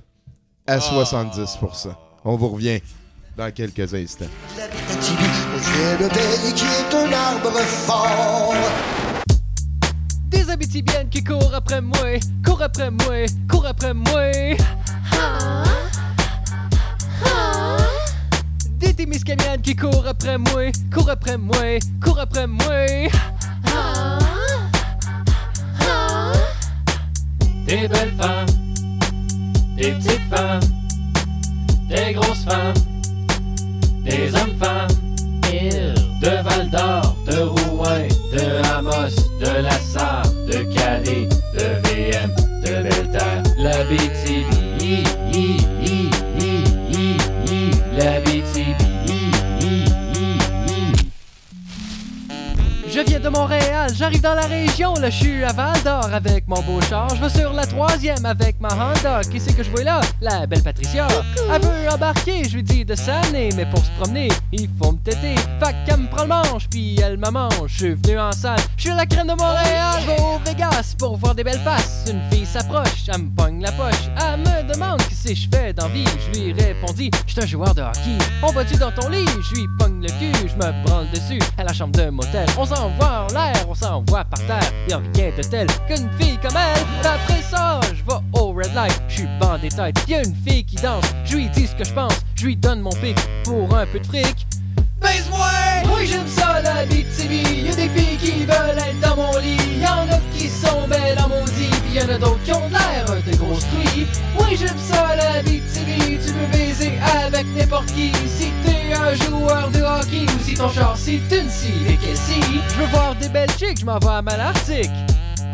à 70%. On vous revient dans quelques instants. J'ai le pays qui est un arbre fort. Des Abitibiennes qui courent après moi, courent après moi, courent après moi. Des Témiscaminennes qui courent après moi, courent après moi, courent après moi. Des belles femmes, des petites femmes, des grosses femmes, des hommes-femmes. De Val d'Or, de Rouen, de Amos, de La Sarre, de Calais, de VM, de Belterre, la BTB, Je viens de Montréal, j'arrive dans la région, là je suis à Val d'Or avec mon beau char. Je vais sur la troisième avec ma Honda. Qui c'est que je vois là? La belle Patricia. Elle veut embarquer, je lui dis de s'amener, mais pour se promener, il faut me têter. Fait qu'elle me prend le manche, puis elle me mange. Je suis venu en salle, je suis la crème de Montréal, je au Vegas pour voir des belles faces. Une fille s'approche, elle me pogne la poche, elle me demande qui c'est je fais d'envie. Je lui répondis, je suis un joueur de hockey. On va-tu dans ton lit? Je lui pogne le cul, je me branle dessus à la chambre de motel. On s'envoie en l'air, on s'envoie par terre. Y'a rien de tel qu'une fille comme elle. Après ça, je vais au red light, je suis bandé tête. Y'a une fille qui danse, je lui dis ce que je pense, je lui donne mon pic pour un peu de fric. Baise-moi! Oui, j'aime ça la BTV. Y'a des filles qui veulent être dans mon lit. Y'en a qui sont belles en maudit. Puis y'en a d'autres qui ont l'air de grosses truies. Oui, j'aime ça la BTV. Tu veux baiser avec n'importe qui. Si t'es un joueur de hockey ou si ton char c'est une scie et si Je veux voir des belles chicks, je m'en vais à Malartic.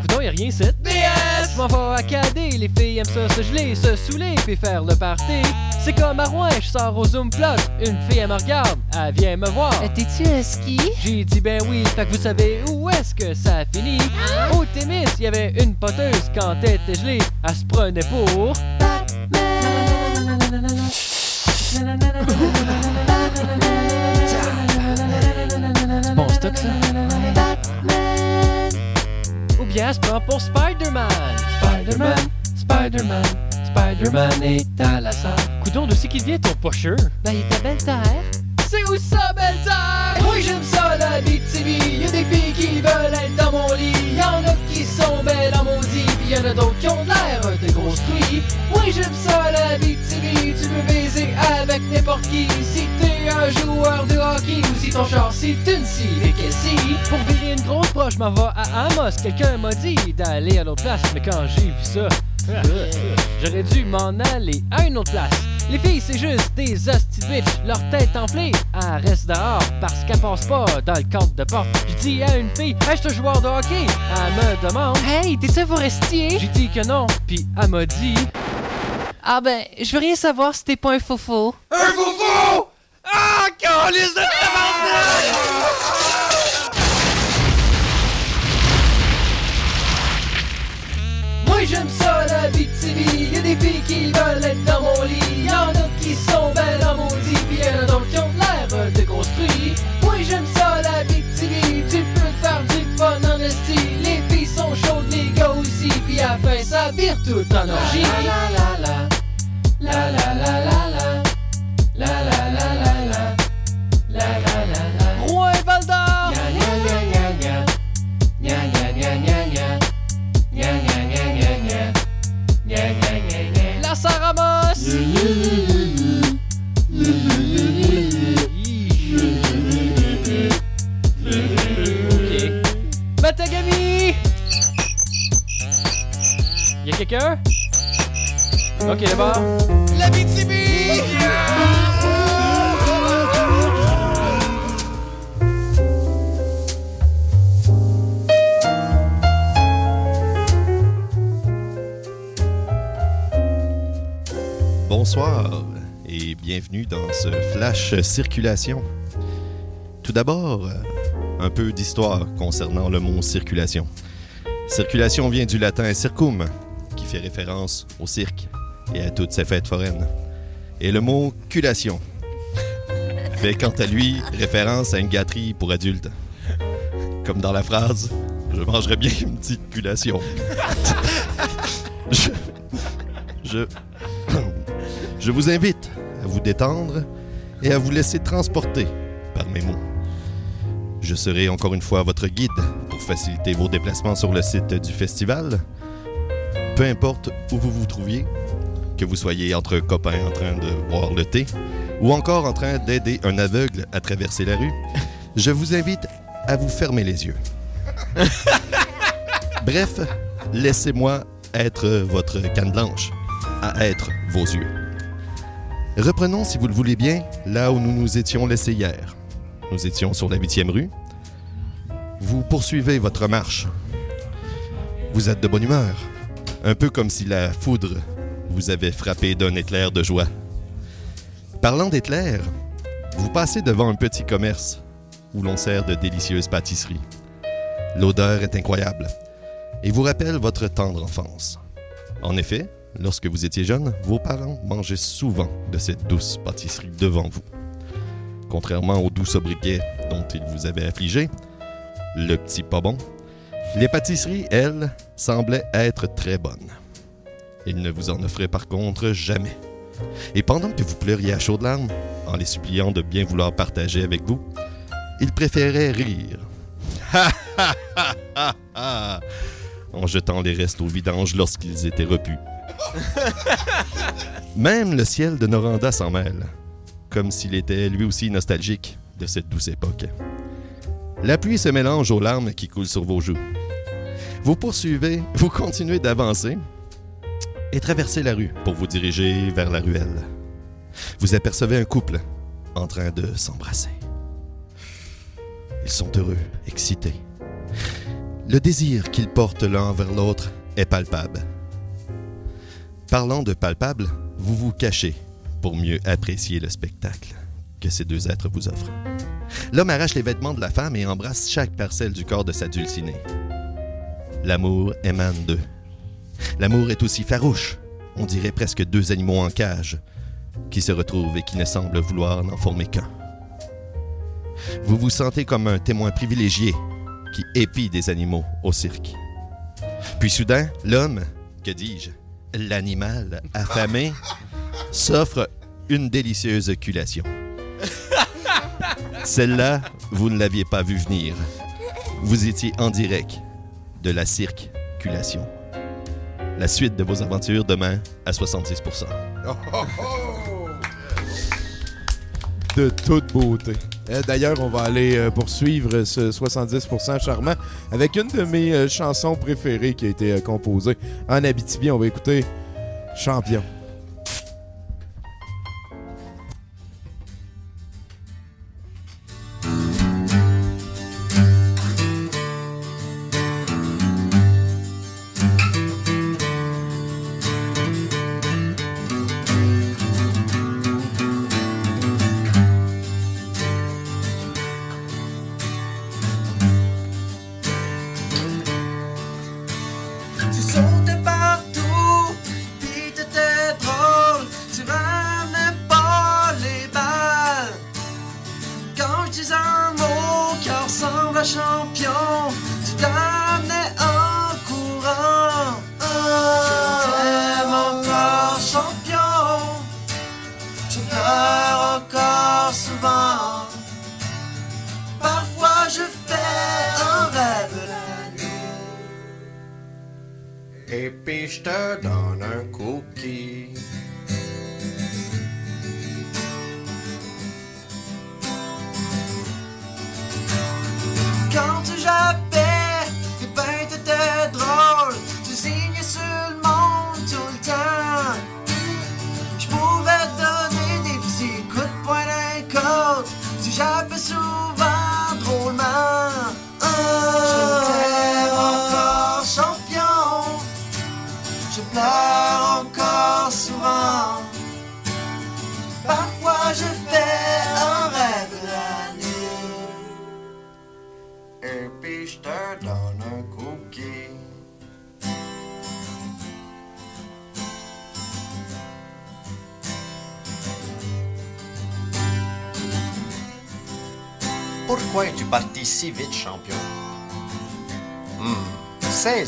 Coudon, y'a rien c'est BS! Je m'en vais à cader, les filles aiment ça se geler, se saouler puis faire le party. C'est comme à Rouen, je sors au Zoom Plot. Une fille, elle me regarde, elle vient me voir. T'es-tu un ski? J'ai dit ben oui, fait que vous savez où est-ce que ça finit? Au Témis, il y avait une poteuse quand elle était gelée, elle se prenait pour. Bon stock ça. Ou bien elle se prend pour Spider-Man. Spider-Man, Spider-Man, Spider-Man est à la salle. Coudon, de c'est qu'il vient ton pocheur? Ben, il est à Belle-Terre. C'est où ça, Belle-Terre? Oui, j'aime ça, la BTV. Y'a des filles qui veulent être dans mon lit. Y'en a qui sont belles en maudit. Puis y'en a d'autres qui ont l'air de grosses truies. Oui, j'aime ça, la BTV. Tu veux baiser avec n'importe qui. Si un joueur de hockey ou si ton char c'est une scie et si Pour virer une grosse proche, je m'en vais à Amos. Quelqu'un m'a dit d'aller à l'autre place. Mais quand j'ai vu ça, J'aurais dû m'en aller à une autre place. Les filles, c'est juste des hosties bitch. Leur tête enflée, elle reste dehors parce qu'elle passe pas dans le cadre de porte. J'ai dit à une fille, hey, je suis un joueur de hockey. Elle me demande, hey, t'es-tu forestier? J'ai dit que non, puis elle m'a dit, ah ben, je veux rien savoir si t'es pas un faux Un foufou! Ah, de Moi j'aime ça la BTV Y'a des filles qui veulent être dans mon lit. Y'en a qui sont belles en maudit. Puis y'en a d'autres qui ont l'air de grosses truies Moi j'aime ça la BTV Tu peux faire du fun en esti. Les filles sont chaudes, les gars aussi. Puis à la fin ça vire tout en orgie. La La Ok, d'abord. La BTB! Bonsoir et bienvenue dans ce flash circulation. Tout d'abord, un peu d'histoire concernant le mot circulation. Circulation vient du latin circum, fait référence au cirque et à toutes ses fêtes foraines. Et le mot culation fait quant à lui référence à une gâterie pour adultes. Comme dans la phrase Je mangerais bien une petite culation. je, je, je vous invite à vous détendre et à vous laisser transporter par mes mots. Je serai encore une fois votre guide pour faciliter vos déplacements sur le site du festival. Peu importe où vous vous trouviez, que vous soyez entre copains en train de boire le thé ou encore en train d'aider un aveugle à traverser la rue, je vous invite à vous fermer les yeux. Bref, laissez-moi être votre canne blanche, à être vos yeux. Reprenons, si vous le voulez bien, là où nous nous étions laissés hier. Nous étions sur la 8e rue. Vous poursuivez votre marche. Vous êtes de bonne humeur, un peu comme si la foudre vous avait frappé d'un éclair de joie. Parlant d'éclair, vous passez devant un petit commerce où l'on sert de délicieuses pâtisseries. L'odeur est incroyable et vous rappelle votre tendre enfance. En effet, lorsque vous étiez jeune, vos parents mangeaient souvent de cette douce pâtisserie devant vous. Contrairement au doux sobriquet dont ils vous avaient affligé, le petit pas bon, les pâtisseries, elles, semblaient être très bonnes. Ils ne vous en offraient par contre jamais. Et pendant que vous pleuriez à chaudes larmes, en les suppliant de bien vouloir partager avec vous, ils préféraient rire. en jetant les restes au vidange lorsqu'ils étaient repus. Même le ciel de Noranda s'en mêle, comme s'il était lui aussi nostalgique de cette douce époque. La pluie se mélange aux larmes qui coulent sur vos joues. Vous poursuivez, vous continuez d'avancer et traversez la rue pour vous diriger vers la ruelle. Vous apercevez un couple en train de s'embrasser. Ils sont heureux, excités. Le désir qu'ils portent l'un vers l'autre est palpable. Parlant de palpable, vous vous cachez pour mieux apprécier le spectacle que ces deux êtres vous offrent. L'homme arrache les vêtements de la femme et embrasse chaque parcelle du corps de sa dulcinée. L'amour émane d'eux. L'amour est aussi farouche, on dirait presque deux animaux en cage, qui se retrouvent et qui ne semblent vouloir n'en former qu'un. Vous vous sentez comme un témoin privilégié qui épie des animaux au cirque. Puis soudain, l'homme, que dis-je, l'animal affamé, s'offre une délicieuse culation. Celle-là, vous ne l'aviez pas vue venir. Vous étiez en direct de la circulation. La suite de vos aventures demain à 66%. de toute beauté. Euh, D'ailleurs, on va aller euh, poursuivre ce 70% charmant avec une de mes euh, chansons préférées qui a été euh, composée en Abitibi. On va écouter Champion.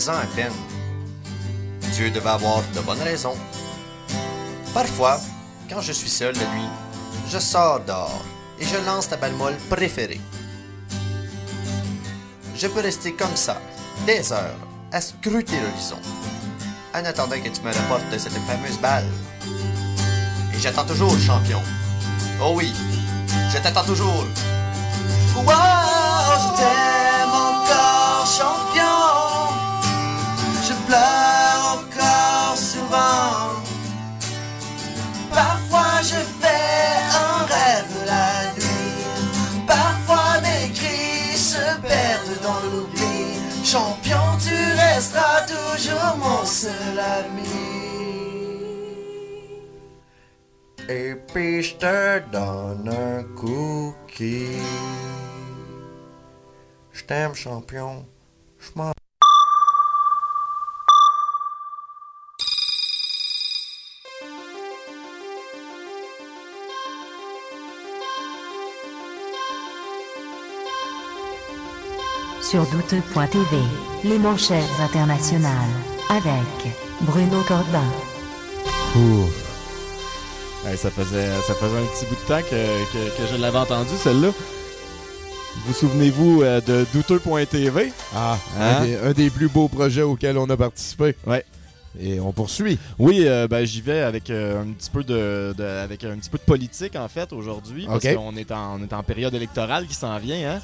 16 ans à peine. Dieu devait avoir de bonnes raisons. Parfois, quand je suis seul la nuit, je sors dehors et je lance ta balle molle préférée. Je peux rester comme ça, des heures, à scruter l'horizon, en attendant que tu me rapportes cette fameuse balle. Et j'attends toujours, champion. Oh oui, je t'attends toujours. Wow, Et puis je te donne un cookie. Je t'aime, champion. Je m'en Sur douteux.tv, les manchettes internationales, avec Bruno Corbin. Hey, ça, faisait, ça faisait un petit bout de temps que, que- que je l'avais entendu, celle-là. Vous souvenez-vous euh, de douteux.tv? Ah, Hein? un, des, un des plus beaux projets auxquels on a participé. Ouais. Et on poursuit. Oui, euh, ben, j'y vais avec euh, un petit peu de, de- avec un petit peu de politique en fait aujourd'hui parce qu'on est en on est en période électorale qui s'en vient. Hein?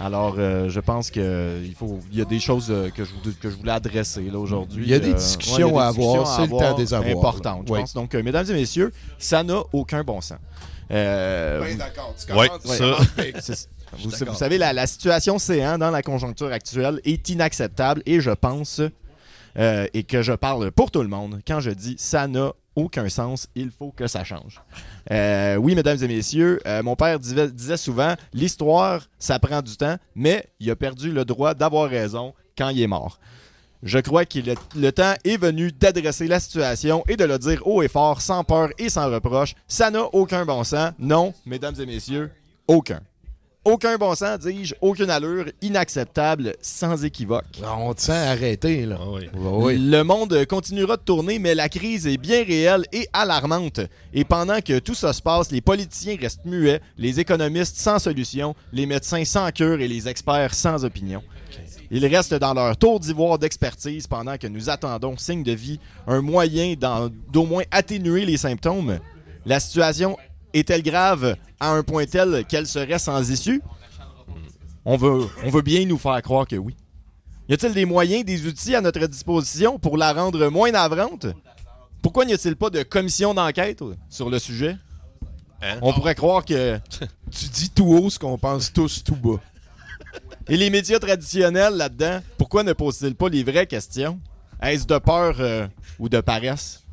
Alors, euh, je pense que il faut il y a des choses euh, que je que je voulais adresser là aujourd'hui. Il y a des Euh, discussions ouais, à des avoir, c'est le temps de les avoir, Importantes, je. Oui. pense. Donc, euh, mesdames et messieurs, ça n'a aucun bon sens. Euh, Ben, d'accord, tu ouais, ça- commences vous, savez, la, la situation C1 dans la conjoncture actuelle est inacceptable et je pense, euh, et que je parle pour tout le monde, quand je dis ça n'a aucun sens, il faut que ça change. Euh, oui, mesdames et messieurs, euh, mon père disait, souvent, l'histoire, ça prend du temps, mais il a perdu le droit d'avoir raison quand il est mort. Je crois que le, le temps est venu d'adresser la situation et de le dire haut et fort, sans peur et sans reproche. Ça n'a aucun bon sens. Non, mesdames et messieurs, aucun. Aucun bon sens, dis-je, aucune allure, inacceptable, sans équivoque. On te sent arrêté, là. Ah oui. oui. Le monde continuera de tourner, mais la crise est bien réelle et alarmante. Et pendant que tout ça se passe, les politiciens restent muets, les économistes sans solution, les médecins sans cure et les experts sans opinion. Ils restent dans leur tour d'ivoire d'expertise pendant que nous attendons, signe de vie, un moyen d'au moins atténuer les symptômes. La situation est-elle grave à un point tel qu'elle serait sans issue? On veut, on veut bien nous faire croire que oui. Y a-t-il des moyens, des outils à notre disposition pour la rendre moins navrante? Pourquoi n'y a-t-il pas de commission d'enquête sur le sujet? Hein? On pourrait croire que. tu dis tout haut ce qu'on pense tous tout bas. Et les médias traditionnels là-dedans, pourquoi ne posent-ils pas les vraies questions? Est-ce de peur euh, ou de paresse?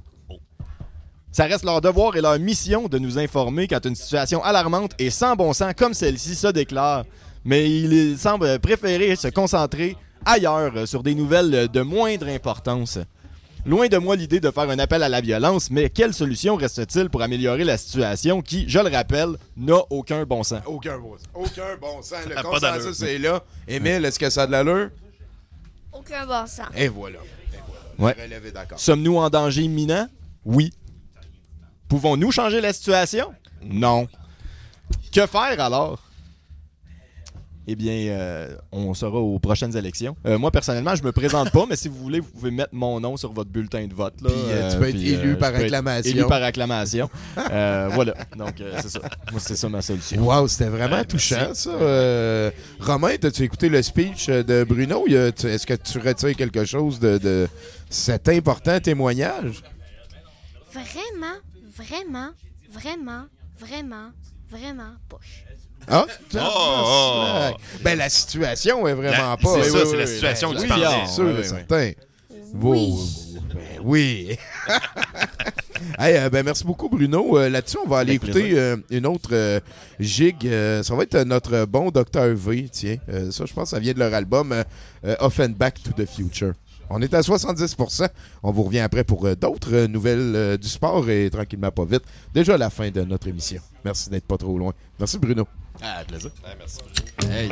Ça reste leur devoir et leur mission de nous informer quand une situation alarmante et sans bon sens comme celle-ci se déclare. Mais ils semblent préférer se concentrer ailleurs sur des nouvelles de moindre importance. Loin de moi l'idée de faire un appel à la violence, mais quelle solution reste-t-il pour améliorer la situation qui, je le rappelle, n'a aucun bon sens? Aucun bon sens. Aucun bon sens. Le consensus est là. Émile, est-ce que ça a de l'allure? Aucun bon sens. Et voilà. Et voilà. Ouais. Sommes-nous en danger imminent? Oui. Pouvons-nous changer la situation? Non. Que faire alors? Eh bien, euh, on sera aux prochaines élections. Euh, moi, personnellement, je me présente pas, mais si vous voulez, vous pouvez mettre mon nom sur votre bulletin de vote. Là, Puis, euh, tu peux être élu par acclamation. Élu par acclamation. Euh, voilà. Donc, euh, c'est ça. Moi, c'est ça ma solution. Wow, c'était vraiment touchant, ça. Euh, Romain, as-tu écouté le speech de Bruno? Est-ce que tu retires quelque chose de, de cet important témoignage? Vraiment, vraiment, vraiment, vraiment, vraiment poche. Ah? Oh! slack. Ben, la situation est vraiment La- pas. c'est ça, Oui, c'est oui, la oui. situation Ben, que tu oui, parlais. Sûr, Oui, et oui, certain. Oui. Ben oui. Hey, euh, ben merci beaucoup, Bruno. Euh, Là-dessus, on va aller Avec écouter euh, une autre euh, gigue. Euh, ça va être notre bon Dr. V. Tiens, Euh, ça, je pense, ça vient de leur album euh, euh, Offenbach to the Future. On est à 70 %. On vous revient après pour euh, d'autres euh, nouvelles euh, du sport et tranquillement pas vite. Déjà la fin de notre émission. Merci d'être pas trop loin. Merci Bruno. Ah, plaisir. Merci. Hey.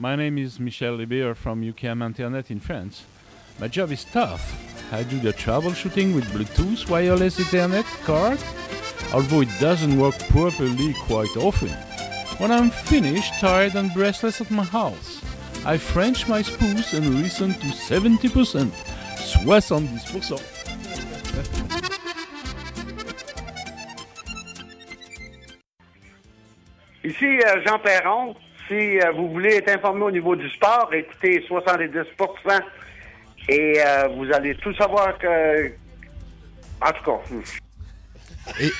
My name is Michel Libier from UKM Internet in France. My job is tough. I do the troubleshooting with Bluetooth, wireless Ethernet, cards, although it doesn't work properly quite often. When I'm finished, tired and breathless at my house, I French my spoons and listen to 70%, Swiss 70%. Ici euh, Jean Perron, si euh, vous voulez être informé au niveau du sport, écoutez 70 % et euh, vous allez tout savoir que. En tout cas. Et,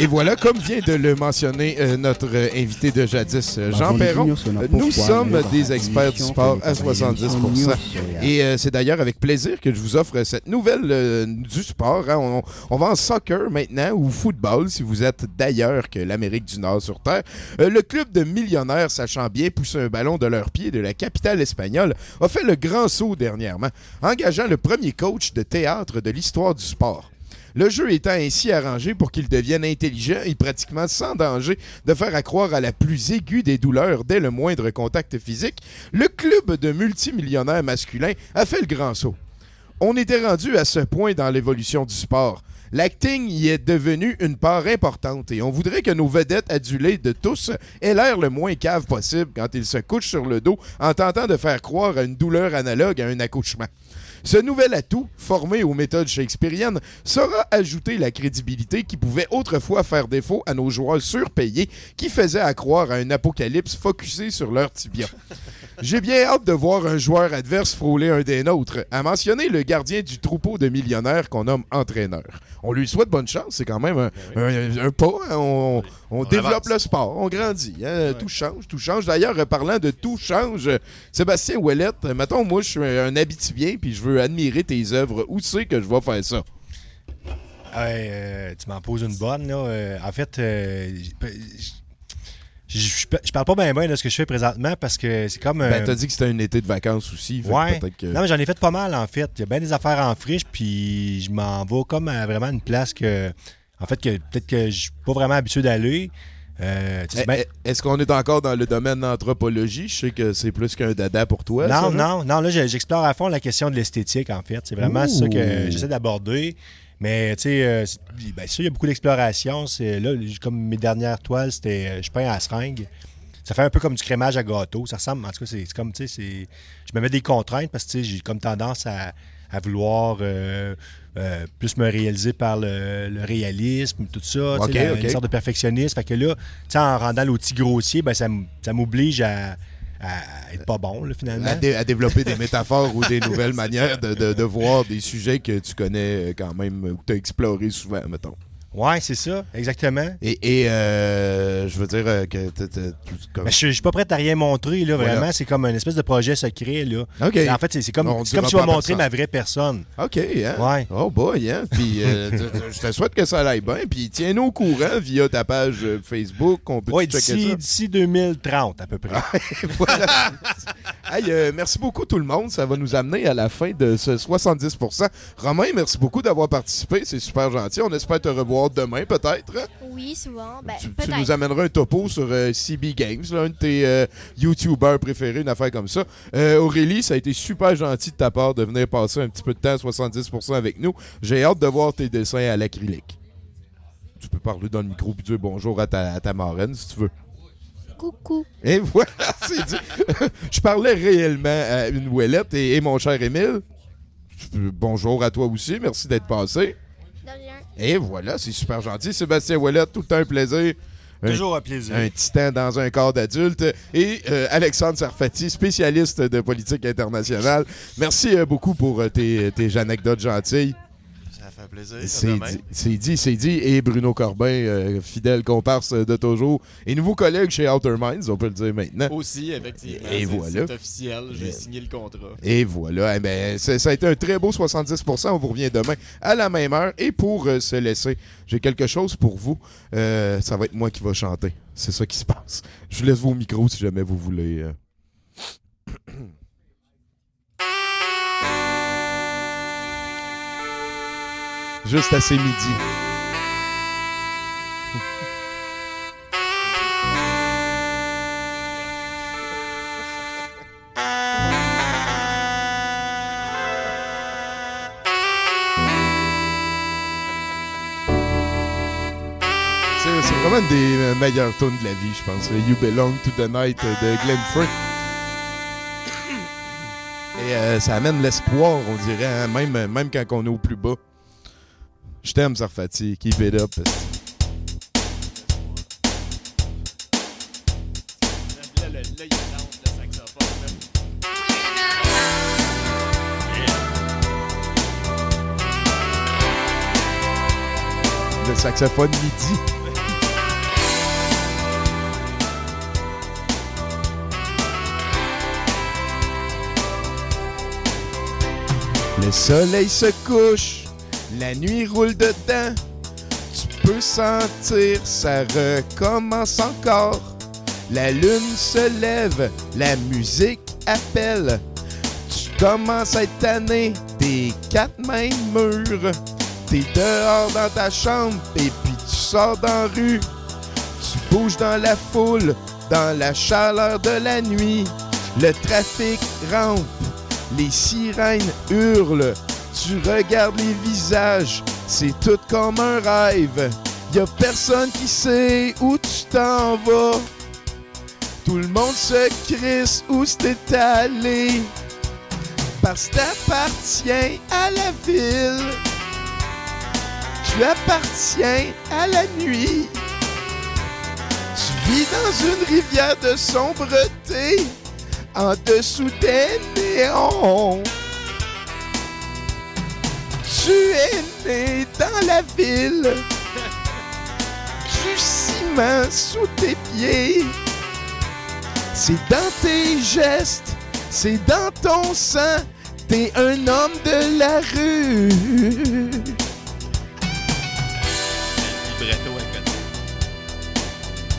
et voilà, comme vient de le mentionner euh, notre euh, invité de jadis, euh, Jean Perron, euh, nous sommes des experts du sport à vous voyez, 70%. Junior, c'est, Et c'est d'ailleurs avec plaisir que je vous offre cette nouvelle du sport. hein. On, on va en soccer maintenant ou football si vous êtes d'ailleurs que l'Amérique du Nord sur Terre. Le club de millionnaires sachant bien pousser un ballon de leur pied de la capitale espagnole a fait le grand saut dernièrement, engageant le premier coach de théâtre de l'histoire du sport. Le jeu étant ainsi arrangé pour qu'il devienne intelligent et pratiquement sans danger de faire accroire à la plus aiguë des douleurs dès le moindre contact physique, le club de multimillionnaires masculins a fait le grand saut. On était rendu à ce point dans l'évolution du sport. L'acting y est devenu une part importante et on voudrait que nos vedettes adulées de tous aient l'air le moins cave possible quand ils se couchent sur le dos en tentant de faire croire à une douleur analogue à un accouchement. Ce nouvel atout, formé aux méthodes shakespeariennes, saura ajouter la crédibilité qui pouvait autrefois faire défaut à nos joueurs surpayés qui faisaient accroire à un apocalypse focusé sur leur tibia. J'ai bien hâte de voir un joueur adverse frôler un des nôtres, à mentionner le gardien du troupeau de millionnaires qu'on nomme entraîneur. On lui souhaite bonne chance, c'est quand même un, un- un pas. hein. On, on développe avance. le sport, on grandit. hein. Tout change, tout change. D'ailleurs, parlant de tout change, Sébastien Ouellette, mettons, moi, je suis un habitibien puis je veux admirer tes œuvres. Où c'est que je vais faire ça? Ouais, euh, tu m'en poses une bonne, là. Euh, en fait, euh, je, je- je parle pas bien bien de ce que je fais présentement parce que c'est comme. Ben, euh, t'as dit que c'était un été de vacances aussi. que Ouais. que- Non, mais j'en ai fait pas mal, en fait. Il y a bien des affaires en friche, puis je m'en vais comme à vraiment une place que. En fait, que peut-être que je suis pas vraiment habitué d'aller. Euh, tu sais, eh, Est-ce qu'on est encore dans le domaine d'anthropologie? Je sais que c'est plus qu'un dada pour toi. Non, non, non, là, j'explore à fond la question de l'esthétique, en fait. C'est vraiment Ouh. ça que j'essaie d'aborder. Mais, tu sais, euh, ben, ça, il y a beaucoup d'exploration. Là, comme mes dernières toiles, c'était euh, je peins à la seringue. Ça fait un peu comme du crémage à gâteau. Ça ressemble, en tout cas, c'est comme, tu sais, c'est- je me mets des contraintes parce que, j'ai comme tendance à, à vouloir euh, euh, plus me réaliser par le, le réalisme, tout ça, tu sais, Ok, la- ok. une sorte de perfectionnisme. Fait que là, tu sais, en rendant l'outil grossier, ben, ça m'oblige à, à. À, dé- à développer des métaphores ou des nouvelles manières de, de- de voir des sujets que tu connais euh, quand même, ou que tu as exploré souvent, mettons. Ouais, c'est ça, exactement. Et, et, euh, je veux dire euh, que comme- Ben, je, je suis pas prêt à rien montrer, là, Voilà. vraiment. C'est comme une espèce de projet secret, là. OK. En fait, c'est comme, comme si tu vas montrer ma vraie personne. OK, hein? Ouais. Oh boy, hein? Puis euh, je te souhaite que ça aille bien. Puis tiens-nous au courant via ta page Facebook. On peut Ouais, checker d'ici ça? d'ici 2030, à peu près. Voilà. Hey, euh, merci beaucoup tout le monde. Ça va nous amener à la fin de ce 70%. Romain, merci beaucoup d'avoir participé. C'est super gentil. On espère te revoir demain peut-être. Oui, souvent. Ben, Tu, nous amèneras un topo sur euh, CB Games, là, un de tes euh, YouTubers préférés, une affaire comme ça. Aurélie, ça a été super gentil de ta part de venir passer un petit peu de temps, 70% avec nous. J'ai hâte de voir tes dessins à l'acrylique. Tu peux parler dans le micro et dire bonjour à ta, à ta marraine si tu veux. Coucou. Et voilà, c'est dit. Je parlais réellement à une ouellette et, et mon cher Émile. Bonjour à toi aussi, merci d'être passé. De rien. Et voilà, c'est super gentil. Sébastien Ouellette, tout le temps un plaisir. Toujours un plaisir. Un titan dans un corps d'adulte. Et euh, Alexandre Sarfati, spécialiste de politique internationale. Merci euh, beaucoup pour euh, tes, tes anecdotes gentilles. Ça fait plaisir. C'est dit, c'est dit, c'est dit. Et Bruno Corbin, euh, fidèle comparse de toujours. Et nouveau collègue chez Outer Minds, on peut le dire maintenant. Aussi, effectivement. Et voilà. C'est officiel. J'ai signé le contrat. Et voilà, eh ça, ça a été un très beau 70%. On vous revient demain à la même heure. Et pour euh, se laisser, j'ai quelque chose pour vous. Euh, ça va être moi qui va chanter. C'est ça qui se passe. Je vous laisse vos micros si jamais vous voulez. Juste assez midi. C'est c'est vraiment une des euh, meilleures tunes de la vie, je pense. You Belong to the Night de Glenn Frey. Et euh, ça amène l'espoir, on dirait, hein, même, même quand on est au plus bas. Je t'aime, Sarfati. Keep it up. Le saxophone midi. Le soleil se couche, la nuit roule dedans. Tu peux sentir, ça recommence encore. La lune se lève, la musique appelle. Tu commences à être tanné des quatre mêmes murs. T'es dehors dans ta chambre et puis tu sors dans la rue. Tu bouges dans la foule, dans la chaleur de la nuit. Le trafic rampe, les sirènes hurlent. Tu regardes les visages, c'est tout comme un rêve. Y a personne qui sait où tu t'en vas. Tout le monde se crisse où c'est allé. Parce que t'appartiens à la ville. Tu appartiens à la nuit. Tu vis dans une rivière de sombreté. En dessous des néons. Tu es né dans la ville. Du ciment sous tes pieds. C'est dans tes gestes, c'est dans ton sang. T'es un homme de la rue.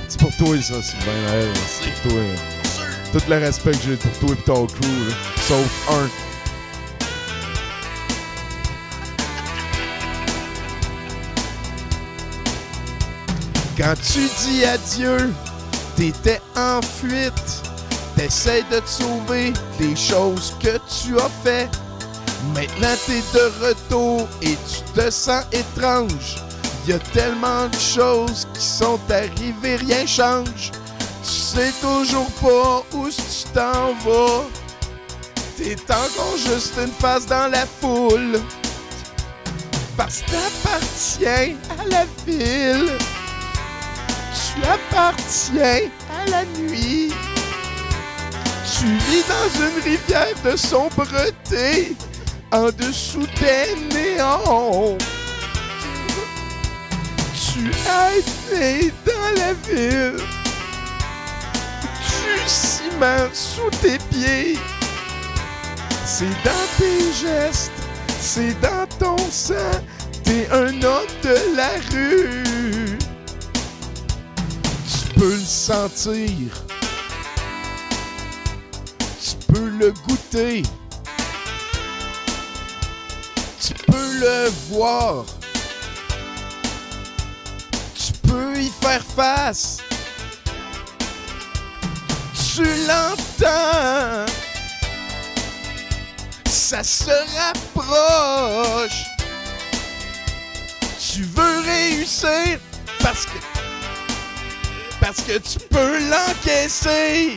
C'est pour toi, ça, Sylvain. C'est pour toi. Tout le respect que j'ai pour toi et ton crew, là. sauf un. Quand tu dis adieu, t'étais en fuite. T'essaies de te sauver des choses que tu as fait. Maintenant t'es de retour et tu te sens étrange. Y a tellement de choses qui sont arrivées, rien change. Tu sais toujours pas où tu t'en vas. T'es encore juste une face dans la foule. Parce que t'appartiens à la ville. Tu appartiens à la nuit. Tu vis dans une rivière de sombreté, en dessous des néons. Tu es né dans la ville, du ciment sous tes pieds. C'est dans tes gestes, c'est dans ton sang, t'es un homme de la rue. Peux le sentir. Tu peux le goûter. Tu peux le voir. Tu peux y faire face. Tu l'entends. Ça se rapproche. Tu veux réussir parce que parce que tu peux l'encaisser.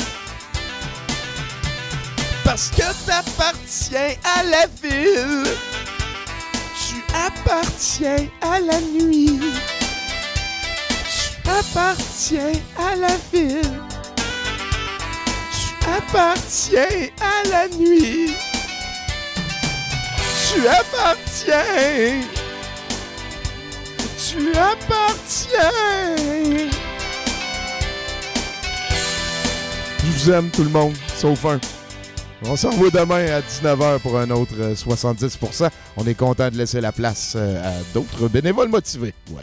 Parce que t'appartiens à la ville. Tu appartiens à la nuit. Tu appartiens à la ville. Tu appartiens à la nuit. Tu appartiens. Tu appartiens. Aime tout le monde, sauf un. On s'en va demain à 19h pour un autre euh, 70%. On est content de laisser la place euh, à d'autres bénévoles motivés. Voilà.